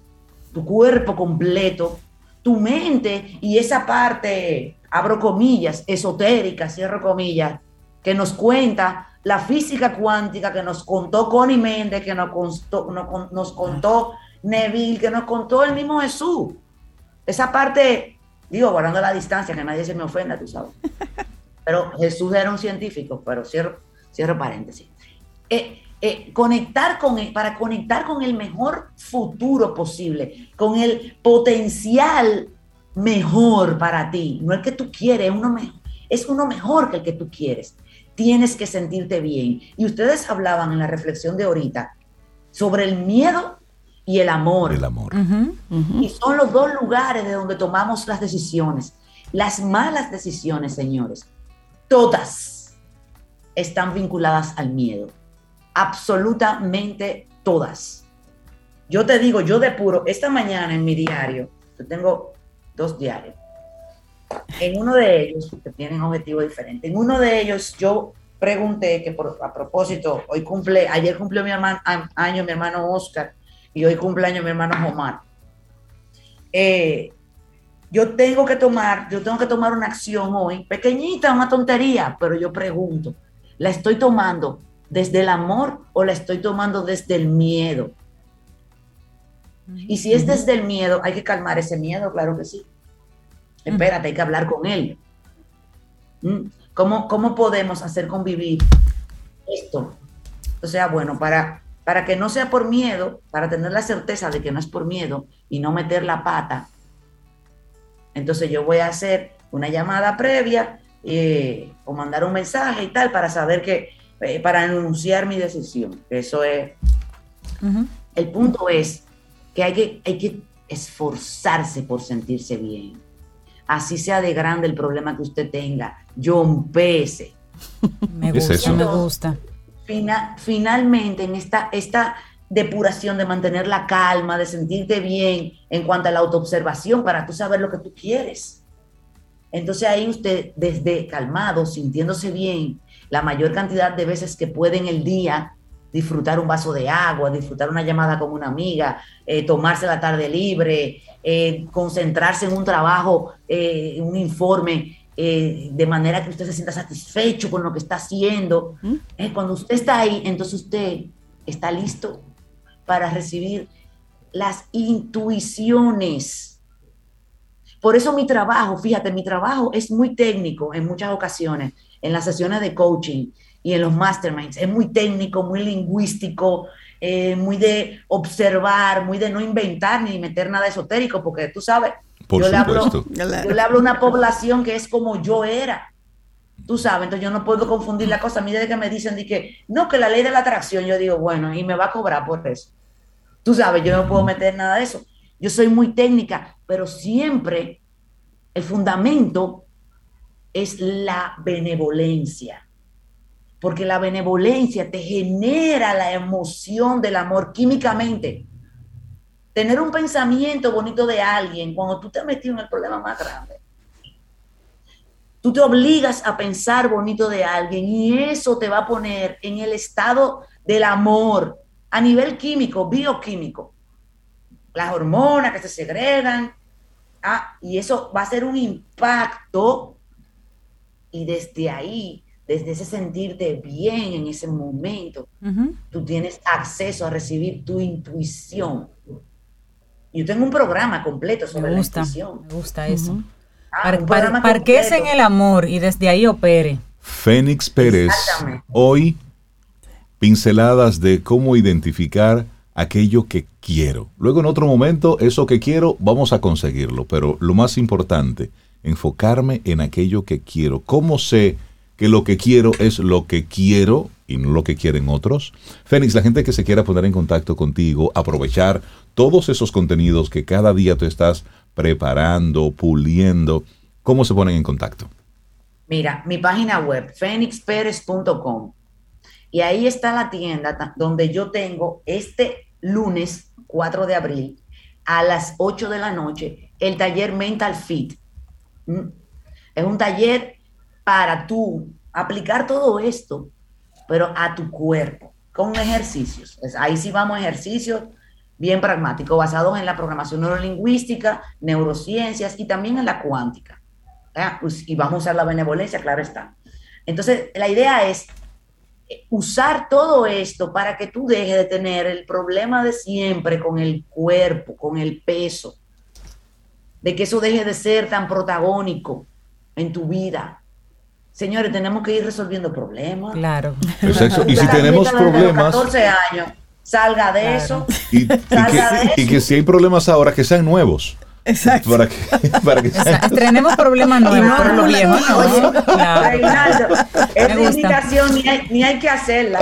tu cuerpo completo, tu mente y esa parte, abro comillas, esotérica, cierro comillas, que nos cuenta la física cuántica, que nos contó Connie Méndez, que nos contó, nos contó Neville, que nos contó el mismo Jesús. Esa parte, digo, guardando la distancia, que nadie se me ofenda, tú sabes. Pero Jesús era un científico, pero cierro, cierro paréntesis. Eh, eh, conectar con para conectar con el mejor futuro posible, con el potencial mejor para ti, no el que tú quieres, uno es uno mejor que el que tú quieres tienes que sentirte bien. Y ustedes hablaban en la reflexión de ahorita sobre el miedo y el amor. El amor. Y son los dos lugares de donde tomamos las decisiones. Las malas decisiones, señores, todas están vinculadas al miedo. Absolutamente todas. Yo te digo, yo depuro, esta mañana en mi diario, yo tengo dos diarios, en uno de ellos, que tienen objetivos diferentes, en uno de ellos yo pregunté que por, a propósito, hoy cumple, ayer cumplió mi año mi hermano Oscar y hoy cumpleaños mi hermano Omar. Eh, yo tengo que tomar, yo tengo que tomar una acción hoy, pequeñita, una tontería, pero yo pregunto, ¿la estoy tomando desde el amor o la estoy tomando desde el miedo? Y si es desde el miedo, hay que calmar ese miedo, claro que sí espérate, hay que hablar con él. ¿Mm? ¿Cómo, ¿Cómo podemos hacer convivir esto? O sea, bueno, para, para que no sea por miedo, para tener la certeza de que no es por miedo y no meter la pata, entonces yo voy a hacer una llamada previa eh, o mandar un mensaje y tal para saber que, eh, para anunciar mi decisión. Eso es. El punto es que hay, que hay que esforzarse por sentirse bien así sea de grande el problema que usted tenga, John Pese. Me gusta, me gusta. finalmente, en esta, esta depuración de mantener la calma, de sentirte bien en cuanto a la autoobservación, para tú saber lo que tú quieres. Entonces ahí usted, desde calmado, sintiéndose bien, la mayor cantidad de veces que puede en el día, disfrutar un vaso de agua, disfrutar una llamada con una amiga, eh, tomarse la tarde libre, eh, concentrarse en un trabajo, en un informe, de manera que usted se sienta satisfecho con lo que está haciendo. ¿Mm? cuando usted está ahí, entonces usted está listo para recibir las intuiciones. Por eso mi trabajo, fíjate, mi trabajo es muy técnico en muchas ocasiones, en las sesiones de coaching y en los masterminds. Es muy técnico, muy lingüístico, eh, muy de observar, muy de no inventar ni meter nada esotérico, porque tú sabes, yo, le hablo, yo le hablo a una población que es como yo era. Tú sabes, entonces yo no puedo confundir la cosa. A mí desde que me dicen de que no, que la ley de la atracción, yo digo, bueno, y me va a cobrar por eso. Tú sabes, yo no puedo meter nada de eso. Yo soy muy técnica, pero siempre el fundamento es la benevolencia. Porque la benevolencia te genera la emoción del amor químicamente. Tener un pensamiento bonito de alguien cuando tú te has metido en el problema más grande. Tú te obligas a pensar bonito de alguien y eso te va a poner en el estado del amor, a nivel químico, bioquímico. Las hormonas que se segregan, ah, y eso va a ser un impacto, y desde ahí, desde ese sentirte bien en ese momento, tú tienes acceso a recibir tu intuición. Yo tengo un programa completo sobre la intuición. Me gusta eso. Ah, para, que es en el amor y desde ahí opere. Fénix Pérez, hoy pinceladas de cómo identificar aquello que quiero. Luego en otro momento, eso que quiero, vamos a conseguirlo, pero lo más importante, enfocarme en aquello que quiero. ¿Cómo sé que lo que quiero es lo que quiero y no lo que quieren otros? Fénix, la gente que se quiera poner en contacto contigo, aprovechar todos esos contenidos que cada día tú estás preparando, puliendo, ¿cómo se ponen en contacto? Mira, mi página web, fenixperez.com y ahí está la tienda donde yo tengo este lunes 4 de abril a las 8 de la noche el taller Mental Fit. Mm. Es un taller para tú aplicar todo esto, pero a tu cuerpo, con ejercicios. Ahí sí vamos a ejercicios bien pragmáticos, basados en la programación neurolingüística, neurociencias y también en la cuántica. Pues, y vamos a usar la benevolencia, claro está. Entonces, la idea es usar todo esto para que tú dejes de tener el problema de siempre con el cuerpo, con el peso, de que eso deje de ser tan protagónico en tu vida. Señores, tenemos que ir resolviendo problemas. Claro. Y si tenemos problemas... 14 años, salga de eso. Y, que, si hay problemas ahora, que sean nuevos. Exacto. Para que, para que Tenemos problemas nuevos, por lo viejo, ¿no? Claro. es invitación, ni hay, ni hay que hacerla.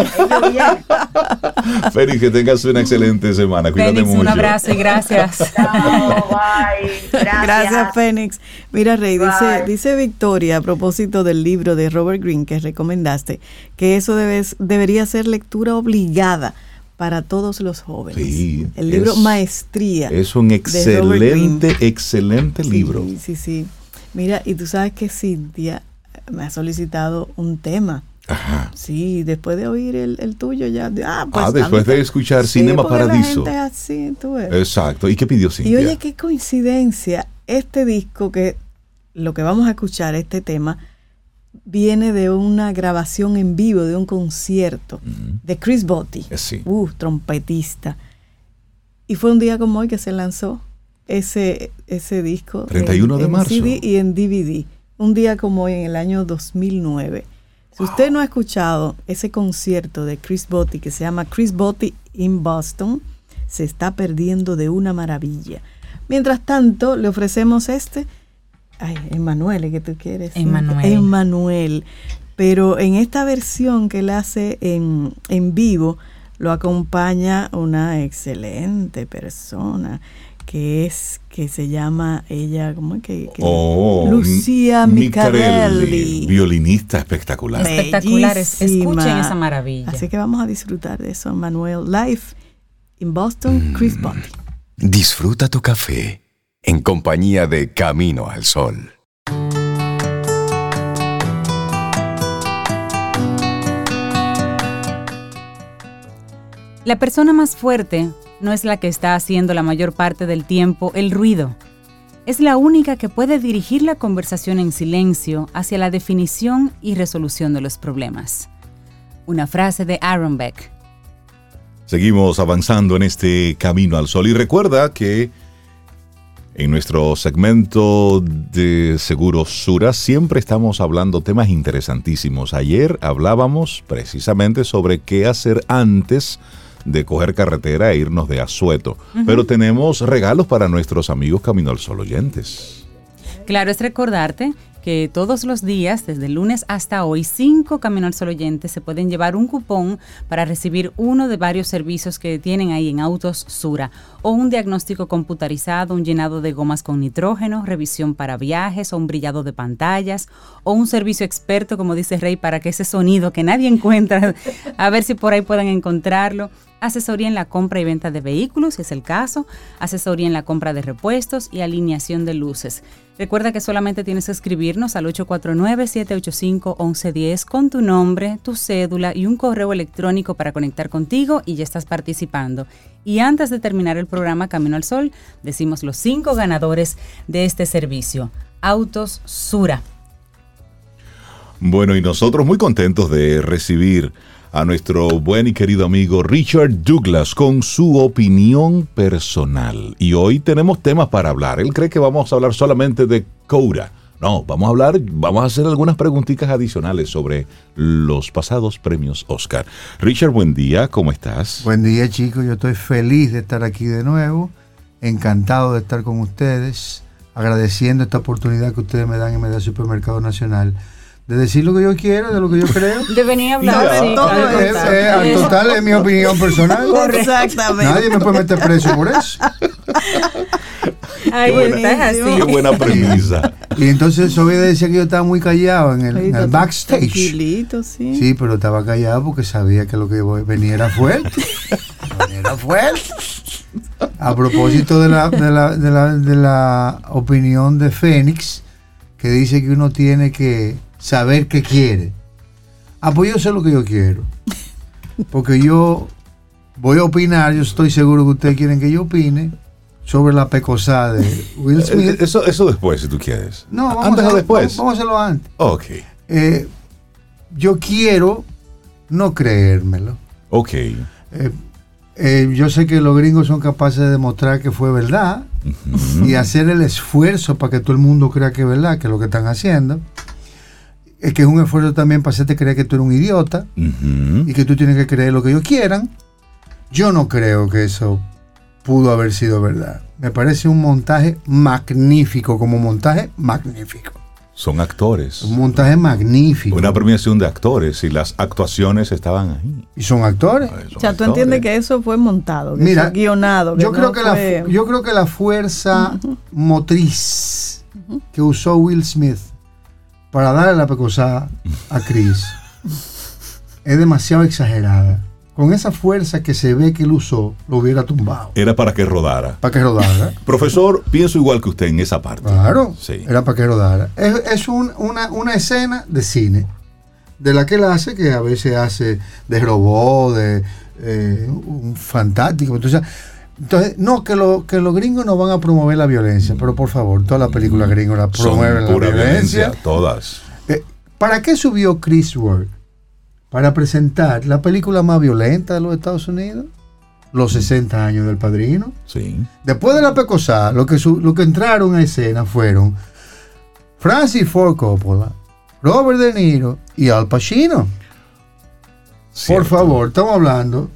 Félix, que tengas una excelente semana. Cuídate Fénix, mucho. Un abrazo y gracias. Chao, bye. Gracias. Gracias, Fénix. Mira, Rey, dice, dice Victoria a propósito del libro de Robert Greene que recomendaste, que eso debes, debería ser lectura obligada para todos los jóvenes. Sí, el libro Maestría. Es un excelente, excelente libro. Sí, sí, sí. Mira, y tú sabes que Cintia me ha solicitado un tema. Ajá. Sí, después de oír el, tuyo ya. Ah, pues, ah después de escuchar Cinema Paradiso. así, tú ves. Exacto. ¿Y qué pidió Cintia? Y oye, qué coincidencia. Este disco que lo que vamos a escuchar, este tema, viene de una grabación en vivo, de un concierto de Chris Botti, eh, uh, trompetista. Y fue un día como hoy que se lanzó ese, ese disco. 31 de marzo. CD y en DVD. Un día como hoy en el año 2009. Si usted no ha escuchado ese concierto de Chris Botti que se llama Chris Botti in Boston, se está perdiendo de una maravilla. Mientras tanto, le ofrecemos este Ay, Emanuel, que tú quieres. Emanuel. Emanuel. Pero en esta versión que él hace en, en vivo, lo acompaña una excelente persona que es que se llama ella cómo es que, oh, Lucía Micarelli, violinista espectacular. Espectaculares escuchen esa maravilla. Así que vamos a disfrutar de eso Manuel Life in Boston Chris Botti disfruta tu café en compañía de Camino al Sol. La persona más fuerte no es la que está haciendo la mayor parte del tiempo el ruido. Es la única que puede dirigir la conversación en silencio hacia la definición y resolución de los problemas. Una frase de Aaron Beck. Seguimos avanzando en este camino al sol y recuerda que en nuestro segmento de Seguros Sura siempre estamos hablando temas interesantísimos. Ayer hablábamos precisamente sobre qué hacer antes de coger carretera e irnos de asueto. Pero tenemos regalos para nuestros amigos Camino al Sol oyentes. Claro, es recordarte que todos los días, desde el lunes hasta hoy, cinco Camino al oyentes se pueden llevar un cupón para recibir uno de varios servicios que tienen ahí en Autos Sura, o un diagnóstico computarizado, un llenado de gomas con nitrógeno, revisión para viajes, o un brillado de pantallas, o un servicio experto, como dice Rey, para que ese sonido que nadie encuentra, a ver si por ahí puedan encontrarlo asesoría en la compra y venta de vehículos, si es el caso, asesoría en la compra de repuestos y alineación de luces. Recuerda que solamente tienes que escribirnos al 849-785-1110 con tu nombre, tu cédula y un correo electrónico para conectar contigo y ya estás participando. Y antes de terminar el programa Camino al Sol, decimos los cinco ganadores de este servicio. Autos Sura. Bueno, y nosotros muy contentos de recibir a nuestro buen y querido amigo Richard Douglas con su opinión personal. Y hoy tenemos temas para hablar. Él cree que vamos a hablar solamente de Coura. No, vamos a hablar, vamos a hacer algunas preguntitas adicionales sobre los pasados premios Oscar. Richard, buen día, ¿cómo estás? Buen día, chicos. Yo estoy feliz de estar aquí de nuevo. Encantado de estar con ustedes. Agradeciendo esta oportunidad que ustedes me dan en Media Supermercado Nacional de decir lo que yo quiero, de lo que yo creo. De venir a hablar. Sí, todo al total es mi opinión personal. Exactamente. Nadie me puede meter preso por eso. Ahí está, así. Qué buena premisa. Y entonces Sofía decía que yo estaba muy callado en el, en el backstage. Tranquilito, sí. Sí, pero estaba callado porque sabía que lo que venía era fuerte. venía era fuerte. A propósito de la, de la, de la, de la opinión de Fénix, que dice que uno tiene que saber qué quiere. Ah, pues yo sé lo que yo quiero. Porque yo voy a opinar, yo estoy seguro que ustedes quieren que yo opine sobre la pecosada de Will Smith. Eso, eso después, si tú quieres. No, vamos ¿Antes a, o después? Vamos a hacerlo antes. Ok, Eh, yo quiero no creérmelo. ok. Eh, eh, yo sé que los gringos son capaces de demostrar que fue verdad y hacer el esfuerzo para que todo el mundo crea que es verdad, que es lo que están haciendo. Es que es un esfuerzo también para hacerte creer que tú eres un idiota y que tú tienes que creer lo que ellos quieran. Yo no creo que eso pudo haber sido verdad. Me parece un montaje magnífico, como montaje magnífico. Son actores. Un montaje magnífico. Una premiación de actores y las actuaciones estaban ahí. Y son actores. Son O sea, tú actores. entiendes que eso fue montado, que Mira, fue guionado. que Yo creo, no que la, fue- fu- yo creo que la fuerza motriz que usó Will Smith para darle la pecosada a Chris es demasiado exagerada. Con esa fuerza que se ve que él usó, lo hubiera tumbado. Era para que rodara. Para que rodara. Profesor, pienso igual que usted en esa parte. Claro, Sí. era para que rodara. Es, es un- una, una escena de cine, de la que él hace, que a veces hace de robot, de eh, un fantástico. Entonces, entonces, no, que, lo, que los gringos no van a promover la violencia, pero por favor, todas las películas gringas la Son promueven la violencia. violencia, todas. Eh, ¿Para qué subió Chris Rock? Para presentar la película más violenta de los Estados Unidos, los 60 años del padrino. Sí. Después de la pecosada, lo que, su- lo que entraron a escena fueron Francis Ford Coppola, Robert De Niro y Al Pacino. Por Cierto. favor, estamos hablando.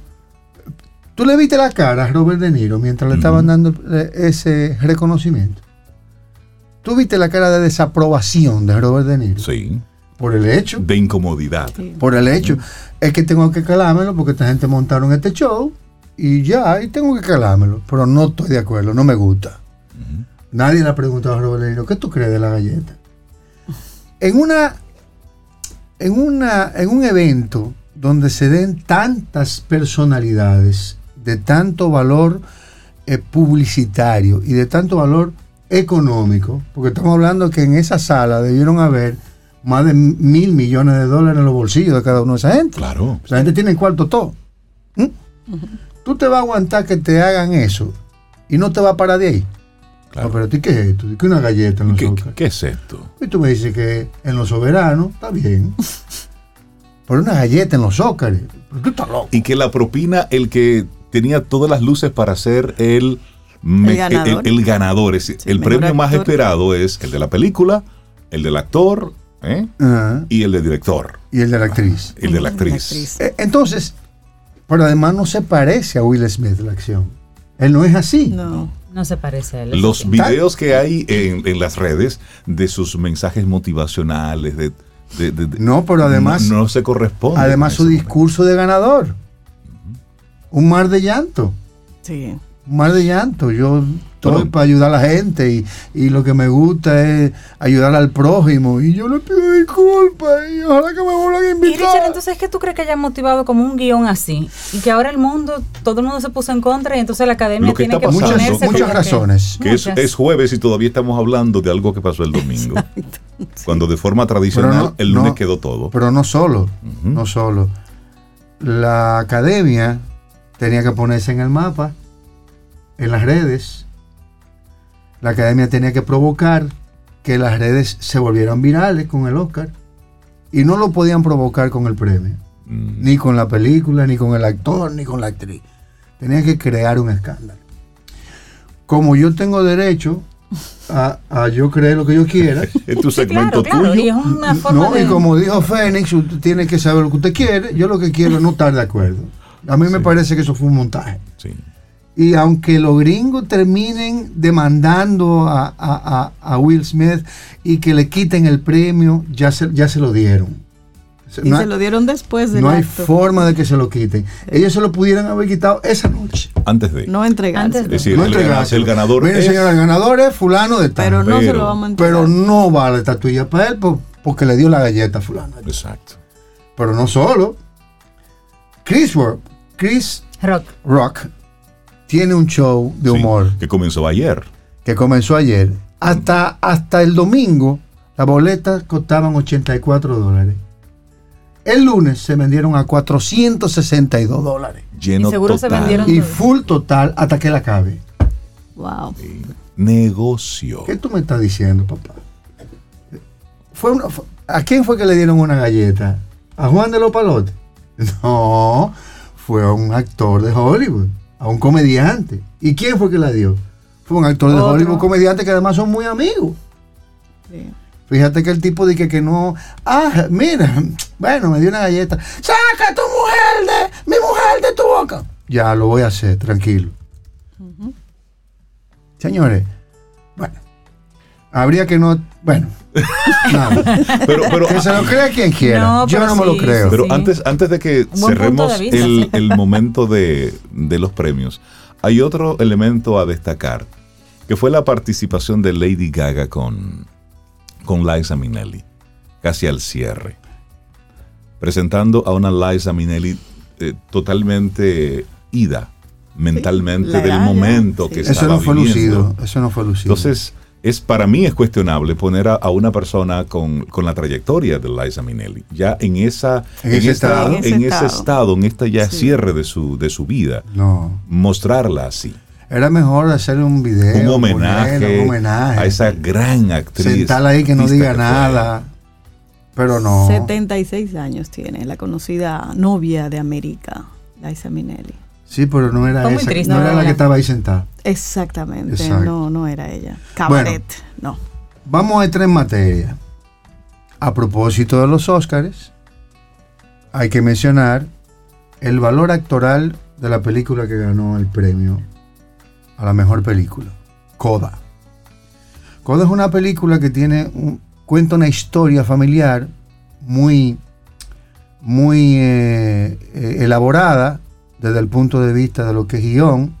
¿Tú le viste la cara a Robert De Niro mientras le estaban dando eh, ese reconocimiento? ¿Tú viste la cara de desaprobación de Robert De Niro? Sí. Por el hecho, De incomodidad. por el hecho. Es que tengo que calármelo porque esta gente montaron este show y ya, y tengo que calármelo. Pero no estoy de acuerdo, no me gusta. Nadie le ha preguntado a Robert De Niro, ¿qué tú crees de la galleta? En una, en una, en un evento donde se den tantas personalidades de tanto valor eh, publicitario y de tanto valor económico, porque estamos hablando que en esa sala debieron haber más de mil millones de dólares en los bolsillos de cada uno de esa gente. Claro. Esa gente tiene cuarto todo. ¿Mm? Tú te vas a aguantar que te hagan eso y no te va a parar de ahí. Claro. No, pero ¿tú qué es esto? ¿Qué una galleta en los ¿Qué, es esto? Y tú me dices que en los soberanos está bien. Pero una galleta en los Óscares. Pero tú estás loco. Y que la propina, el que tenía todas las luces para ser el, me- ganador. el- el ganador. Es Sí, el premio más esperado es el de la película, el del actor ¿eh? Y el del director, Y el de la actriz. el de la La actriz. Eh, Entonces, pero además no se parece a Will Smith la acción. Él no es así. No. No se parece a él. Los videos que hay en, en las redes de sus mensajes motivacionales, de, de- No, pero además- no, no se corresponde. Además, su discurso de ganador. Un mar de llanto. Sí. Un mar de llanto. Yo estoy Pero- para ayudar a la gente y, y lo que me gusta es ayudar al prójimo. Y yo le pido disculpas y ojalá que me vuelvan a Y invitar. Richard, entonces, ¿qué tú crees que haya motivado como un guion así? Y que ahora el mundo, todo el mundo se puso en contra y entonces la academia tiene que pasando- muchas, ponerse muchas que- razones. Que es, Muchas. es jueves y todavía estamos hablando de algo que pasó el domingo. Cuando de forma tradicional no- el lunes no, quedó todo. Pero no solo, no solo. La academia tenía que ponerse en el mapa, en las redes. La academia tenía que provocar que las redes se volvieran virales con el Oscar. Y no lo podían provocar con el premio. Mm. Ni con la película, ni con el actor, ni con la actriz. Tenían que crear un escándalo. Como yo tengo derecho a, a yo creer lo que yo quiera, Es tu Sí, segmento claro, claro, y tuyo. es una forma no, de... y como dijo Fénix, usted tiene que saber lo que usted quiere. Yo lo que quiero es no estar de acuerdo. A mí me parece que eso fue un montaje. Sí. Y aunque los gringos terminen demandando a, a- a- a Will Smith y que le quiten el premio, ya se, ya se lo dieron. Y no se hay, lo dieron después del no hay forma de que se lo quiten. Ellos se lo pudieran haber quitado esa noche. Antes de. No entregarse. Antes de- Es decir, no el, el ganador Mire, es- señora, el ganador es fulano de tal. Pero no se Pero- lo vamos a entregar. Pero no vale estatuilla para él por- porque le dio la galleta a fulano. Exacto. Pero no solo. Chris Rock, Chris Rock. Rock tiene un show de Sí, humor que comenzó ayer. que comenzó ayer. Hasta, hasta el domingo, las boletas costaban 84 dólares. El lunes se vendieron a 462 dólares. Lleno Y seguro se total. vendieron- Y full total hasta que la acabe. Wow. Negocio. ¿Qué tú me estás diciendo, papá? Fue una- fue- ¿A quién fue que le dieron una galleta? ¿A Juan de los Palotes? No, fue a un actor de Hollywood, a un comediante. ¿Y quién fue que la dio? Fue un actor de Otro. Hollywood, comediante que además son muy amigos. Sí. Fíjate que el tipo dice que no. Ah, mira, bueno, me dio una galleta. ¡Saca tu mujer de mi mujer de tu boca! Ya lo voy a hacer, tranquilo. Señores, bueno, habría que no. Bueno, Pero, pero, Que se lo crea quien quiera. No, Yo no me lo creo. pero Sí. antes, antes de que cerremos de el, el momento de, de los premios, hay otro elemento a destacar, que fue la participación de Lady Gaga con, con Liza Minnelli, casi al cierre. Presentando a una Liza Minnelli eh, totalmente ida mentalmente del edad momento sí. que Eso estaba no fue viviendo. lucido. Eso no fue lucido. Entonces, es, para mí es cuestionable poner a, a una persona con, con la trayectoria de Liza Minnelli, ya en esa En ese esta- estado. en En ese ese estado. en este ya Sí. cierre de su, de su vida, no. mostrarla así. Era mejor hacer un video. un homenaje, ponerla, un homenaje. a esa gran actriz. Sentarla ahí que no diga que nada. Pero no. 76 años tiene la conocida novia de América, Liza Minnelli. Sí, pero no era Fue esa. triste, no era la que estaba ahí sentada. Exactamente, Exacto. no, no era ella. Cabaret, no. Vamos a entrar en materia. A propósito de los Óscares, hay que mencionar el valor actoral de la película que ganó el premio a la mejor película, Coda. Coda es una película que tiene un, cuenta una historia familiar muy, muy eh, eh, elaborada desde el punto de vista de lo que es guion.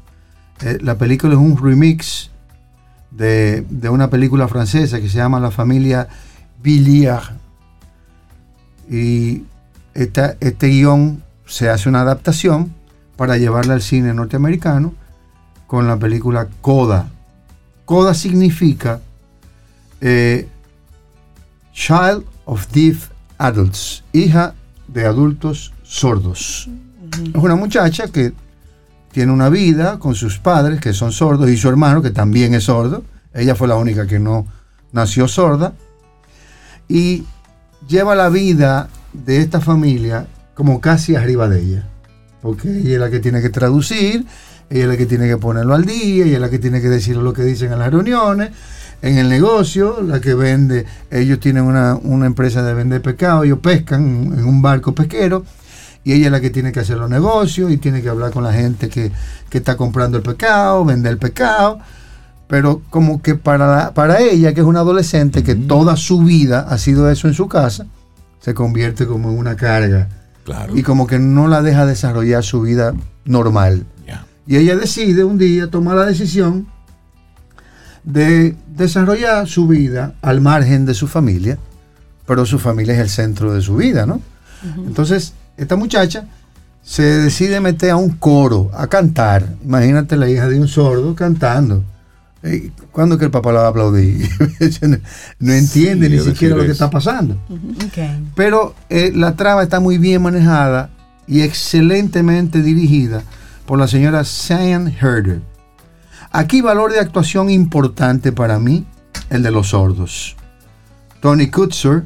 Eh, la película es un remix de, de una película francesa que se llama La familia Villiers. Y esta- este guion se hace una adaptación para llevarla al cine norteamericano con la película Coda. Coda significa eh, Child of Deaf Adults, hija de adultos sordos. Es una muchacha que tiene una vida con sus padres, que son sordos, y su hermano, que también es sordo. Ella fue la única que no nació sorda. Y lleva la vida de esta familia como casi arriba de ella. Porque ella es la que tiene que traducir, ella es la que tiene que ponerlo al día, ella es la que tiene que decir lo que dicen en las reuniones, en el negocio, la que vende, ellos tienen una, una empresa de vender pescado, ellos pescan en un barco pesquero y ella es la que tiene que hacer los negocios y tiene que hablar con la gente que, está comprando el pescado, vender el pescado. Pero como que para, para ella, que es una adolescente, que toda su vida ha sido eso en su casa, se convierte como en una carga. Y como que no la deja desarrollar su vida normal. Y ella decide un día tomar la decisión de desarrollar su vida al margen de su familia, pero su familia es el centro de su vida, ¿no? Entonces, esta muchacha se decide meter a un coro, a cantar. Imagínate la hija de un sordo cantando. ¿Cuándo que el papá la va a aplaudir? no entiende ni siquiera lo que está pasando. Pero eh, la trama está muy bien manejada y excelentemente dirigida por la señora Sam Herder. Aquí valor de actuación importante para mí, el de los sordos. Tony Kutzer,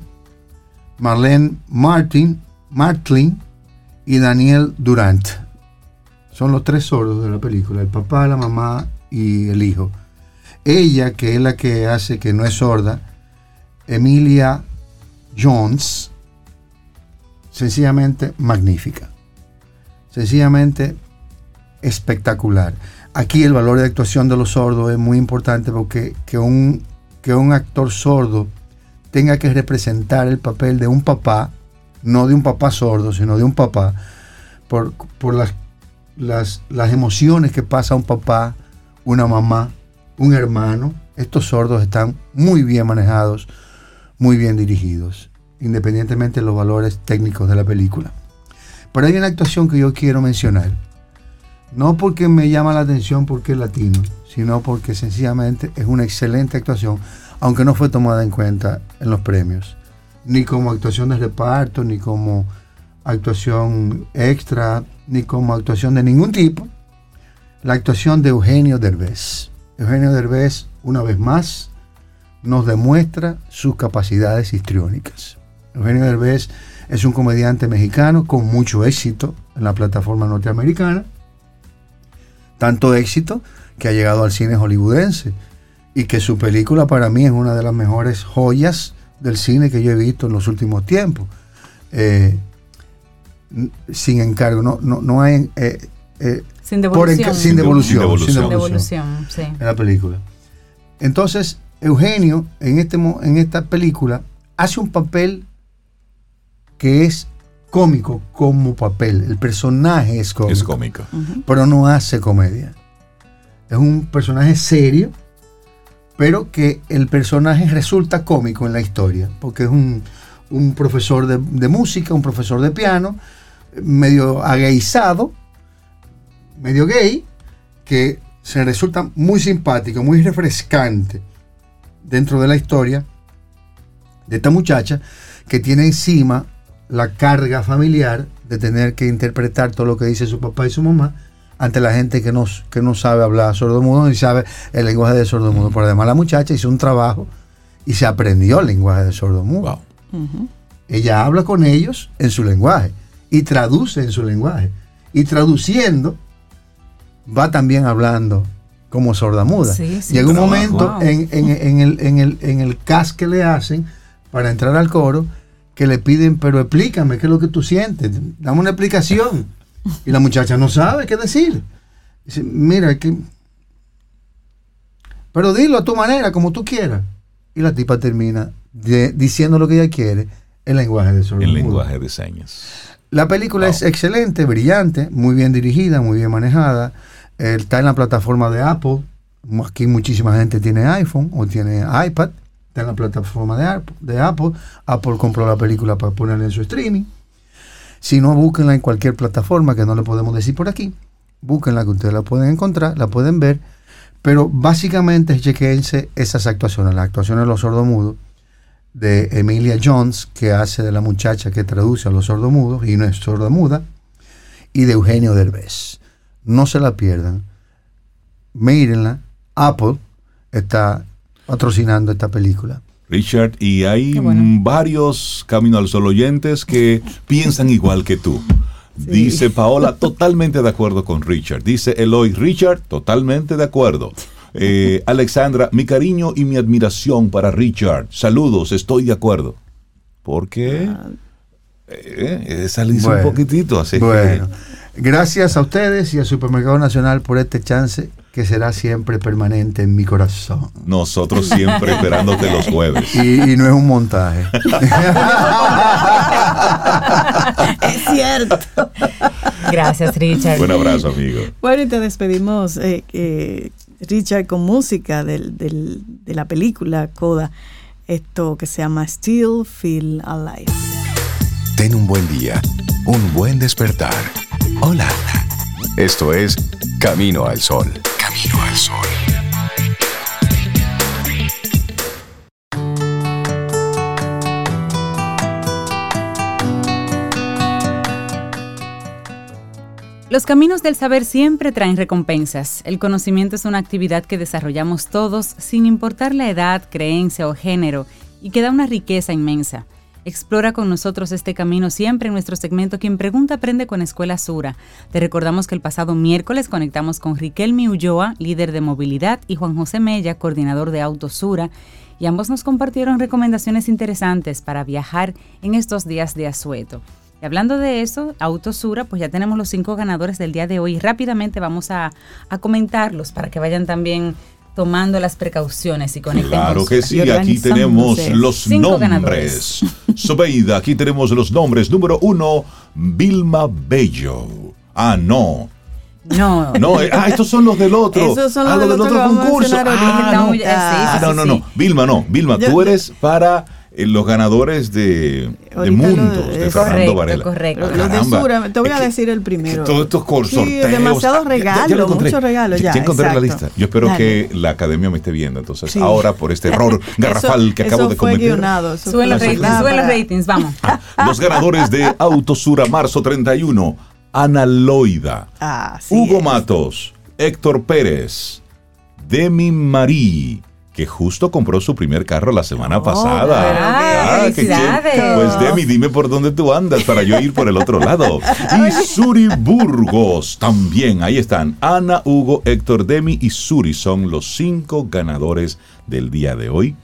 Marlene Martin, Martlin y Daniel Durant. Son los tres sordos de la película, el papá, la mamá y el hijo. Ella, que es la que hace que no es sorda, Emilia Jones, sencillamente magnífica, sencillamente espectacular. Aquí el valor de actuación de los sordos es muy importante porque que un, que un actor sordo tenga que representar el papel de un papá no de un papá sordo, sino de un papá, por, las, las, las emociones que pasa un papá, una mamá, un hermano. Estos sordos están muy bien manejados, muy bien dirigidos, independientemente de los valores técnicos de la película. Pero hay una actuación que yo quiero mencionar. No porque me llama la atención porque es latino, sino porque sencillamente es una excelente actuación, aunque no fue tomada en cuenta en los premios ni como actuación de reparto, ni como actuación extra, ni como actuación de ningún tipo, la actuación de Eugenio Derbez. Eugenio Derbez, una vez más, nos demuestra sus capacidades histriónicas. Eugenio Derbez es un comediante mexicano con mucho éxito en la plataforma norteamericana, tanto éxito que ha llegado al cine hollywoodense y que su película para mí es una de las mejores joyas del cine que yo he visto en los últimos tiempos. Eh, sin encargo, no, no, no hay... Eh, eh, sin devolución. sin devolución. Sin devolución, sí. En la película. Entonces, Eugenio, en, este, en esta película, hace un papel que es cómico como papel. El personaje es cómico. Es cómico. Pero no hace comedia. Es un personaje serio pero que el personaje resulta cómico en la historia, porque es un, profesor de, música, un profesor de piano, medio agueizado, medio gay, que se resulta muy simpático, muy refrescante dentro de la historia de esta muchacha que tiene encima la carga familiar de tener que interpretar todo lo que dice su papá y su mamá ante la gente que no, que no sabe hablar sordomudo ni sabe el lenguaje de sordomudo. Por además, la muchacha hizo un trabajo y se aprendió el lenguaje de sordomudo. Ella habla con ellos en su lenguaje y traduce en su lenguaje. Y traduciendo, va también hablando como sordamuda. Sí, Llega un momento en, el, en, el, en el cast que le hacen para entrar al coro que le piden, pero explícame qué es lo que tú sientes, dame una explicación. Y la muchacha no sabe qué decir. Dice, mira, que... Pero dilo a tu manera, como tú quieras. Y la tipa termina diciendo lo que ella quiere en lenguaje de En lenguaje de señas. La película es excelente, brillante, muy bien dirigida, muy bien manejada. está en la plataforma de Apple. Aquí muchísima gente tiene iPhone o tiene iPad. Está en la plataforma de, de Apple. Apple compró la película para ponerla en su streaming. Si no, búsquenla en cualquier plataforma que no le podemos decir por aquí. Búsquenla que ustedes la pueden encontrar, la pueden ver. Pero básicamente chequense esas actuaciones, las actuaciones de los sordomudos de Emilia Jones, que hace de la muchacha que traduce a los sordomudos y no es sordomuda, y de Eugenio Derbez. No se la pierdan. Mírenla. Apple está patrocinando esta película. Richard, y hay varios Camino al Sol oyentes que piensan igual que tú. Dice Paola, totalmente de acuerdo con Richard. Dice Eloy, Richard, totalmente de acuerdo. Eh, Alexandra, mi cariño y mi admiración para Richard. Saludos, estoy de acuerdo. ¿Por qué? Ah. Eh, esa un poquitito, así bueno. Gracias a ustedes y a Supermercado Nacional por este chance que será siempre permanente en mi corazón. Nosotros siempre esperándote los jueves. Y, no es un montaje. es cierto. Gracias, Richard. Un abrazo, amigo. Bueno, y te despedimos, eh, Richard, con música del, de la película Coda, esto que se llama Still Feel Alive. Ten un buen día, un buen despertar. Hola. Esto es Camino al Sol. Camino al. Los caminos del saber siempre traen recompensas. El conocimiento es una actividad que desarrollamos todos sin importar la edad, creencia o género y que da una riqueza inmensa. Explora con nosotros este camino siempre en nuestro segmento Quien Pregunta Aprende con Escuela Sura. Te recordamos que el pasado miércoles conectamos con Riquelme Ulloa, líder de movilidad, y Juan José Mella, coordinador de Autosura, y ambos nos compartieron recomendaciones interesantes para viajar en estos días de asueto. Y hablando de eso, Autosura, pues ya tenemos los cinco ganadores del día de hoy. Rápidamente vamos a comentarlos para que vayan también tomando las precauciones y conectemos. Claro que sí, aquí tenemos los nombres. Sobeida, aquí tenemos los nombres. Número uno, Vilma Bello. Ah, no. No. No, eh, ah, estos son los del otro. Esos son ah, los, del otro, concurso. Ah, no. Ah, no, no, no. Vilma, no. Vilma, tú eres para los ganadores de, de Mundos, de Fernando Varela. Correcto, Los de Sura, te voy a decir el primero. Todos estos sorteos. Sí, demasiados regalos, muchos regalos. Ya, ya encontré la lista. Yo espero que la academia me esté viendo. Entonces, ahora por este error garrafal que acabo de cometer. Guionado, suben los ratings, suben los ratings, vamos. Ah, los ganadores de Autosura marzo 31, Ana Loida, ah, Hugo Matos, Héctor Pérez, Demi Marí que justo compró su primer carro la semana pasada. Ah, pues Demi, dime por dónde tú andas para yo ir por el otro lado. Y Suri Burgos también, ahí están. Ana, Hugo, Héctor, Demi y Suri son los cinco ganadores del día de hoy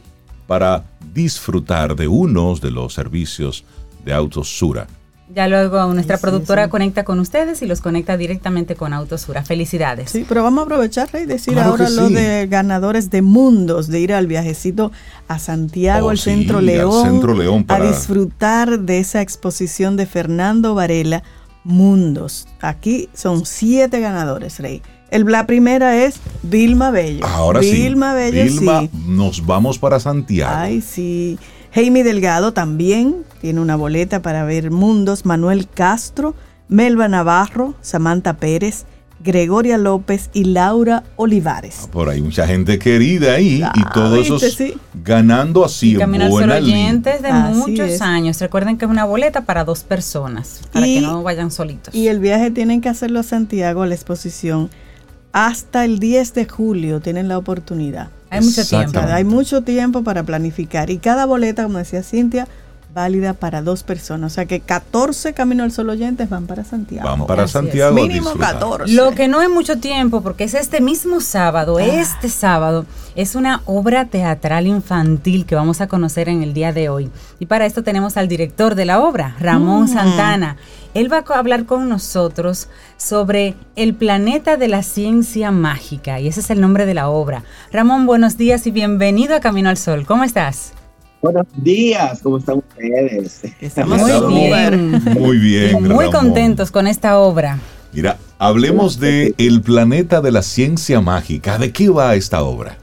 para disfrutar de unos de los servicios de Autos Sura. Ya luego nuestra productora conecta con ustedes y los conecta directamente con Autosura. Felicidades. Sí, pero vamos a aprovechar y decir ahora lo de ganadores de mundos, de ir al viajecito a Santiago, oh, al, Centro León, Centro León, a disfrutar de esa exposición de Fernando Varela, Mundos. Aquí son siete ganadores, Rey. El, la primera es Vilma Bello. Ahora Vilma sí. Bello, Vilma, nos vamos para Santiago. Ay, sí. Jaime Delgado también tiene una boleta para ver mundos. Manuel Castro, Melba Navarro, Samantha Pérez, Gregoria López y Laura Olivares. Ah, por ahí mucha gente querida ahí y todos esos ganando así en buena oyentes de muchos años. Recuerden que es una boleta para dos personas, para que no vayan solitos. Y el viaje tienen que hacerlo a Santiago, a la exposición. Hasta el 10 de julio tienen la oportunidad. Hay mucho tiempo. Hay mucho tiempo para planificar. Y cada boleta, como decía Cintia, válida para dos personas. O sea que 14 Camino al Sol oyentes van para Santiago. Van para Santiago. Mínimo 14. Lo que no es mucho tiempo, porque es este mismo sábado, ah. este sábado, es una obra teatral infantil que vamos a conocer en el día de hoy. Y para esto tenemos al director de la obra, Ramón mm. Santana. Él va a hablar con nosotros sobre el planeta de la ciencia mágica, y ese es el nombre de la obra. Ramón, buenos días y bienvenido a Camino al Sol. ¿Cómo estás? Buenos días, ¿cómo están ustedes? Estamos muy bien. Muy bien. Muy contentos con esta obra. Mira, hablemos de El planeta de la ciencia mágica. ¿De qué va esta obra?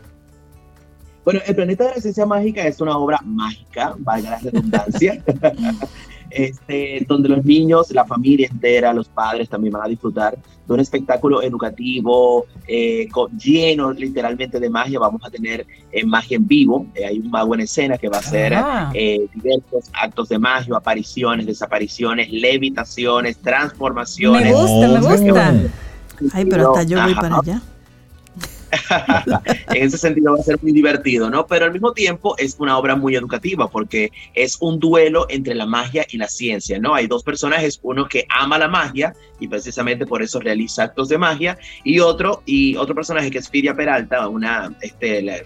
Bueno, El planeta de la ciencia mágica es una obra mágica, valga la redundancia. este, donde los niños, la familia entera, los padres también van a disfrutar de un espectáculo educativo eh, lleno literalmente de magia. Vamos a tener eh, magia en vivo. Eh, hay un mago en escena que va a hacer ah. diversos actos de magia, apariciones, desapariciones, levitaciones, transformaciones. Me gusta, me gusta. Ay, pero hasta yo voy para allá. en ese sentido va a ser muy divertido, ¿no? Pero al mismo tiempo es una obra muy educativa porque es un duelo entre la magia y la ciencia, ¿no? Hay dos personajes, uno que ama la magia y precisamente por eso realiza actos de magia y otro y otro personaje que es Fidia Peralta, una este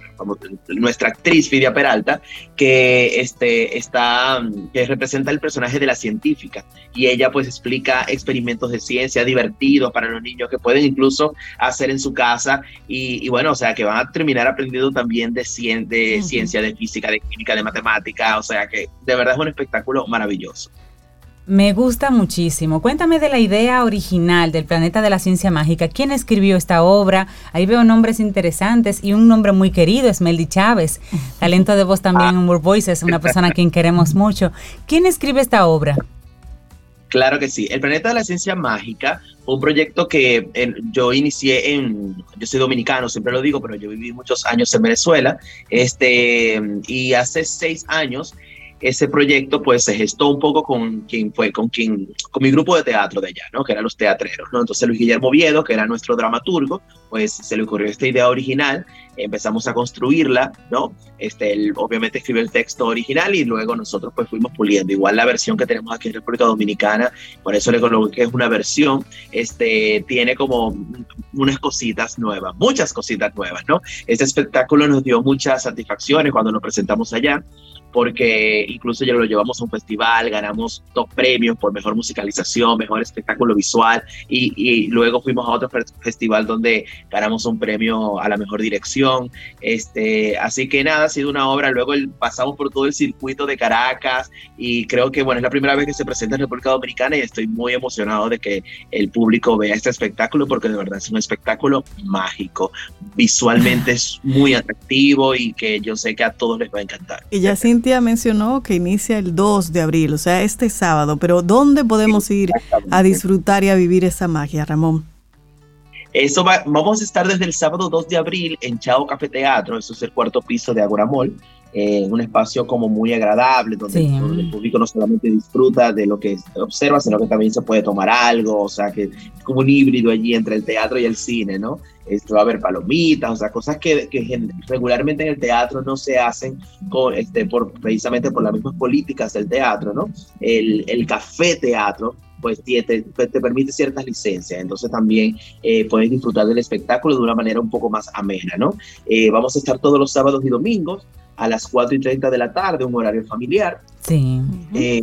nuestra actriz Fidia Peralta que este está que representa el personaje de la científica y ella pues explica experimentos de ciencia divertidos para los niños que pueden incluso hacer en su casa y y, bueno, o sea, que van a terminar aprendiendo también de, de ciencia, de física, de química, de matemática, o sea, que de verdad es un espectáculo maravilloso. Me gusta muchísimo. Cuéntame de la idea original del Planeta de la Ciencia Mágica. ¿Quién escribió esta obra? Ahí veo nombres interesantes y un nombre muy querido, Esmeldi Chávez, talento de voz también en More Voices, una persona a quien queremos mucho. ¿Quién escribe esta obra? Claro que sí. El Planeta de la Ciencia Mágica fue un proyecto que yo inicié en, yo soy dominicano, siempre lo digo, pero yo viví muchos años en Venezuela, este, y hace seis años ese proyecto pues se gestó un poco con quien fue, con quien, con mi grupo de teatro de allá, ¿no? Que eran los teatreros, ¿no? Entonces Luis Guillermo Viedo, que era nuestro dramaturgo, pues se le ocurrió esta idea original, empezamos a construirla, ¿no? Este, él obviamente escribió el texto original y luego nosotros pues fuimos puliendo. Igual la versión que tenemos aquí en República Dominicana, por eso le coloqué que es una versión, este, tiene como unas cositas nuevas, muchas cositas nuevas, ¿no? Este espectáculo nos dio muchas satisfacciones cuando lo presentamos allá porque incluso ya lo llevamos a un festival, ganamos dos premios por mejor musicalización, mejor espectáculo visual y, luego fuimos a otro festival donde ganamos un premio a la mejor dirección. Este, así que nada, ha sido una obra. Luego pasamos por todo el circuito de Caracas y creo que bueno, es la primera vez que se presenta en República Dominicana y estoy muy emocionado de que el público vea este espectáculo porque de verdad es un espectáculo mágico. Visualmente es muy atractivo y que yo sé que a todos les va a encantar. Y ya sin mencionó que inicia el 2 de abril, o sea, este sábado, pero ¿dónde podemos ir a disfrutar y a vivir esa magia, Ramón? Eso va, vamos a estar desde el sábado 2 de abril en Chao Café Teatro, eso es el cuarto piso de Agoramol, eh, un espacio como muy agradable, donde, el público no solamente disfruta de lo que observa, sino que también se puede tomar algo, o sea, que es como un híbrido allí entre el teatro y el cine, ¿no? Esto va a haber palomitas, o sea, cosas que, que, regularmente en el teatro no se hacen con, este, por, precisamente por las mismas políticas del teatro, ¿no? El, el café teatro pues te, te, permite ciertas licencias, entonces también eh, puedes disfrutar del espectáculo de una manera un poco más amena, ¿no? Eh, vamos a estar todos los sábados y domingos, a las 4 y 30 de la tarde, un horario familiar. Sí. Eh,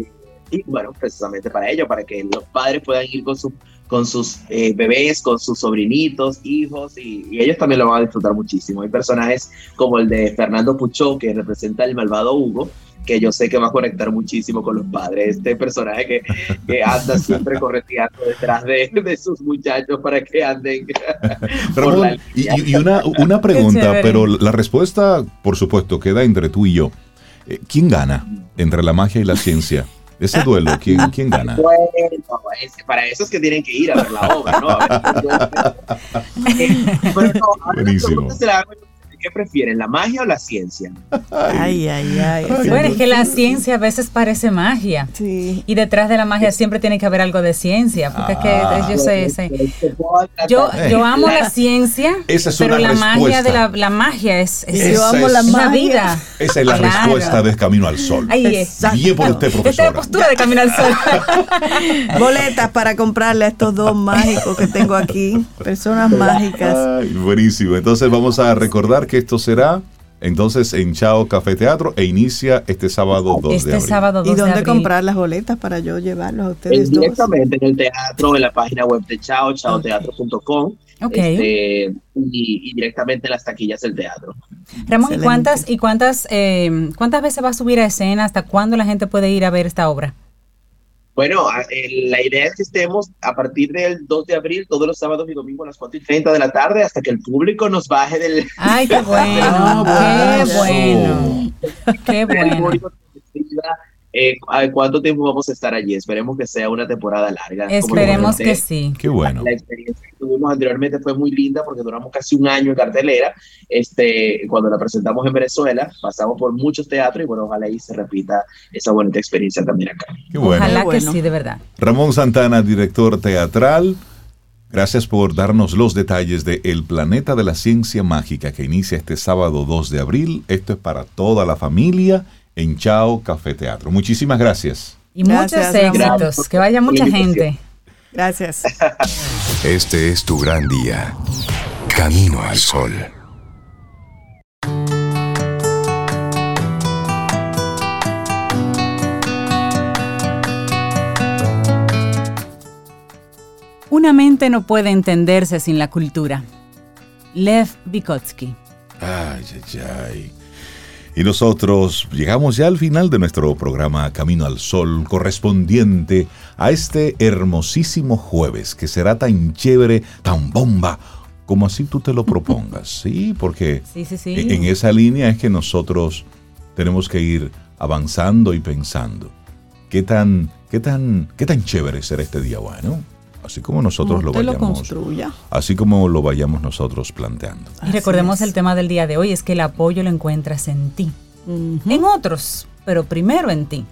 y bueno, precisamente para ello, para que los padres puedan ir con, su, con sus eh, bebés, con sus sobrinitos, hijos, y, ellos también lo van a disfrutar muchísimo. Hay personajes como el de Fernando Puchó, que representa el malvado Hugo, que yo sé que va a conectar muchísimo con los padres. Este personaje que, que anda siempre correteando detrás de, de, sus muchachos para que anden. y, una, una pregunta, pero la respuesta, por supuesto, queda entre tú y yo. Eh, ¿Quién gana entre la magia y la ciencia? Ese duelo, ¿quién, quién gana? Bueno, para eso es que tienen que ir a ver la obra, ¿no? A ver, pero no, Buenísimo. ¿Qué prefieren, la magia o la ciencia? Ay, ay, ay. Bueno, es que la ciencia a veces parece magia. Sí. Y detrás de la magia siempre tiene que haber algo de ciencia. Porque es que ah. yo sé, Yo, yo amo la ciencia, pero la magia de la, la magia es, yo amo la magia. vida. Esa es la respuesta de Camino al Sol. Ahí es. Bien por usted, profesor. Esta es la postura de Camino al Sol. Boletas para comprarle a estos dos mágicos que tengo aquí. Personas mágicas. Ay, buenísimo. Entonces vamos a recordar que esto será entonces en Chao Café Teatro e inicia este sábado 2 este de abril. Sábado 2 ¿Y dónde comprar las boletas para yo llevarlos a ustedes? Directamente en el teatro, en la página web de Chao, chaoteatro.com. Este, y, directamente en las taquillas del teatro. Ramón, ¿y cuántas, y cuántas, eh, cuántas veces va a subir a escena? ¿Hasta cuándo la gente puede ir a ver esta obra? Bueno, la idea es que estemos a partir del 2 de abril, todos los sábados y domingos a las 4 y 30 de la tarde, hasta que el público nos baje del. ¡Ay, qué bueno! ¡Qué bueno! ¡Qué bueno! Eh, ¿Cuánto tiempo vamos a estar allí? Esperemos que sea una temporada larga. Esperemos que sí. Qué bueno. La experiencia que tuvimos anteriormente fue muy linda porque duramos casi un año en cartelera. Este, cuando la presentamos en Venezuela, pasamos por muchos teatros y bueno, ojalá ahí se repita esa bonita experiencia también acá. Qué bueno. Ojalá que sí, de verdad. Ramón Santana, director teatral. Gracias por darnos los detalles de El Planeta de la Ciencia Mágica que inicia este sábado 2 de abril. Esto es para toda la familia en Chao Café Teatro. Muchísimas gracias. Y muchos éxitos. Que vaya mucha gente. Gracias. Este es tu gran día. Camino al sol. Una mente no puede entenderse sin la cultura. Lev Vygotsky. Ay, ay, ay. Y nosotros llegamos ya al final de nuestro programa Camino al Sol, correspondiente a este hermosísimo jueves, que será tan chévere, tan bomba, como así tú te lo propongas. Sí, porque en esa línea es que nosotros tenemos que ir avanzando y pensando. ¿Qué tan, qué tan, qué tan chévere será este día bueno? Así como nosotros lo vayamos. así como lo vayamos nosotros planteando. Y recordemos el tema del día de hoy, es que el apoyo lo encuentras en ti. En otros, pero primero en ti.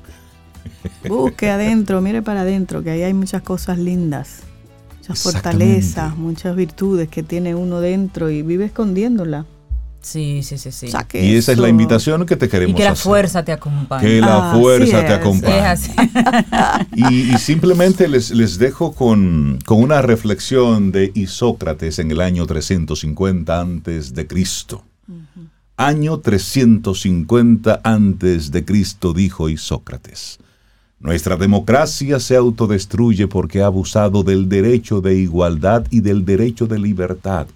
Busque adentro, mire para adentro, que ahí hay muchas cosas lindas, muchas fortalezas, muchas virtudes que tiene uno dentro y vive escondiéndola. Sí, sí, sí, sí. y esa es la invitación que te queremos hacer. Y que la fuerza te acompañe. Que la fuerza te acompañe. y, simplemente les, les dejo con, una reflexión de Isócrates en el año 350 antes de Cristo. Año 350 antes de Cristo dijo Isócrates. Nuestra democracia se autodestruye porque ha abusado del derecho de igualdad y del derecho de libertad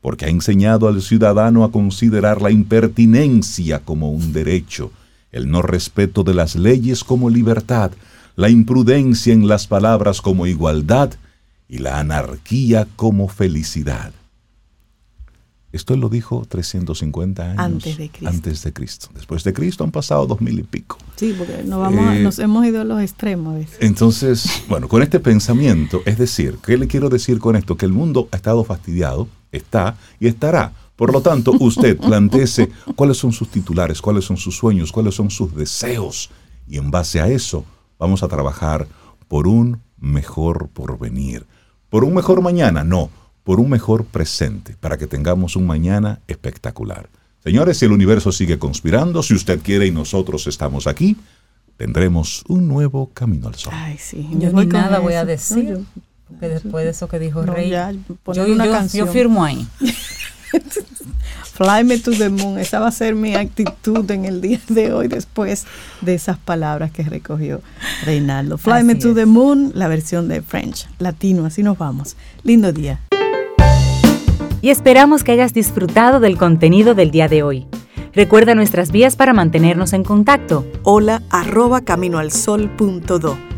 porque ha enseñado al ciudadano a considerar la impertinencia como un derecho, el no respeto de las leyes como libertad, la imprudencia en las palabras como igualdad y la anarquía como felicidad. Esto lo dijo 350 años antes de, Cristo. antes de Cristo. Después de Cristo han pasado dos mil y pico. Sí, porque eh, nos hemos ido a los extremos. Entonces, bueno, con este pensamiento, es decir, ¿qué le quiero decir con esto? Que el mundo ha estado fastidiado, está y estará. Por lo tanto, usted planteese cuáles son sus titulares, cuáles son sus sueños, cuáles son sus deseos. Y en base a eso, vamos a trabajar por un mejor porvenir. ¿Por un mejor mañana? No, por un mejor presente, para que tengamos un mañana espectacular. Señores, si el universo sigue conspirando, si usted quiere y nosotros estamos aquí, tendremos un nuevo camino al sol. Ay, sí. Yo ni nada voy a decir. Que después de eso que dijo Rey, yo, una yo, firmo ahí. Fly me to the moon. Esa va a ser mi actitud en el día de hoy después de esas palabras que recogió Reinaldo. Fly me to the moon, la versión de French, latino. Así nos vamos. Lindo día. Y esperamos que hayas disfrutado del contenido del día de hoy. Recuerda nuestras vías para mantenernos en contacto. Hola arroba caminoalsol.do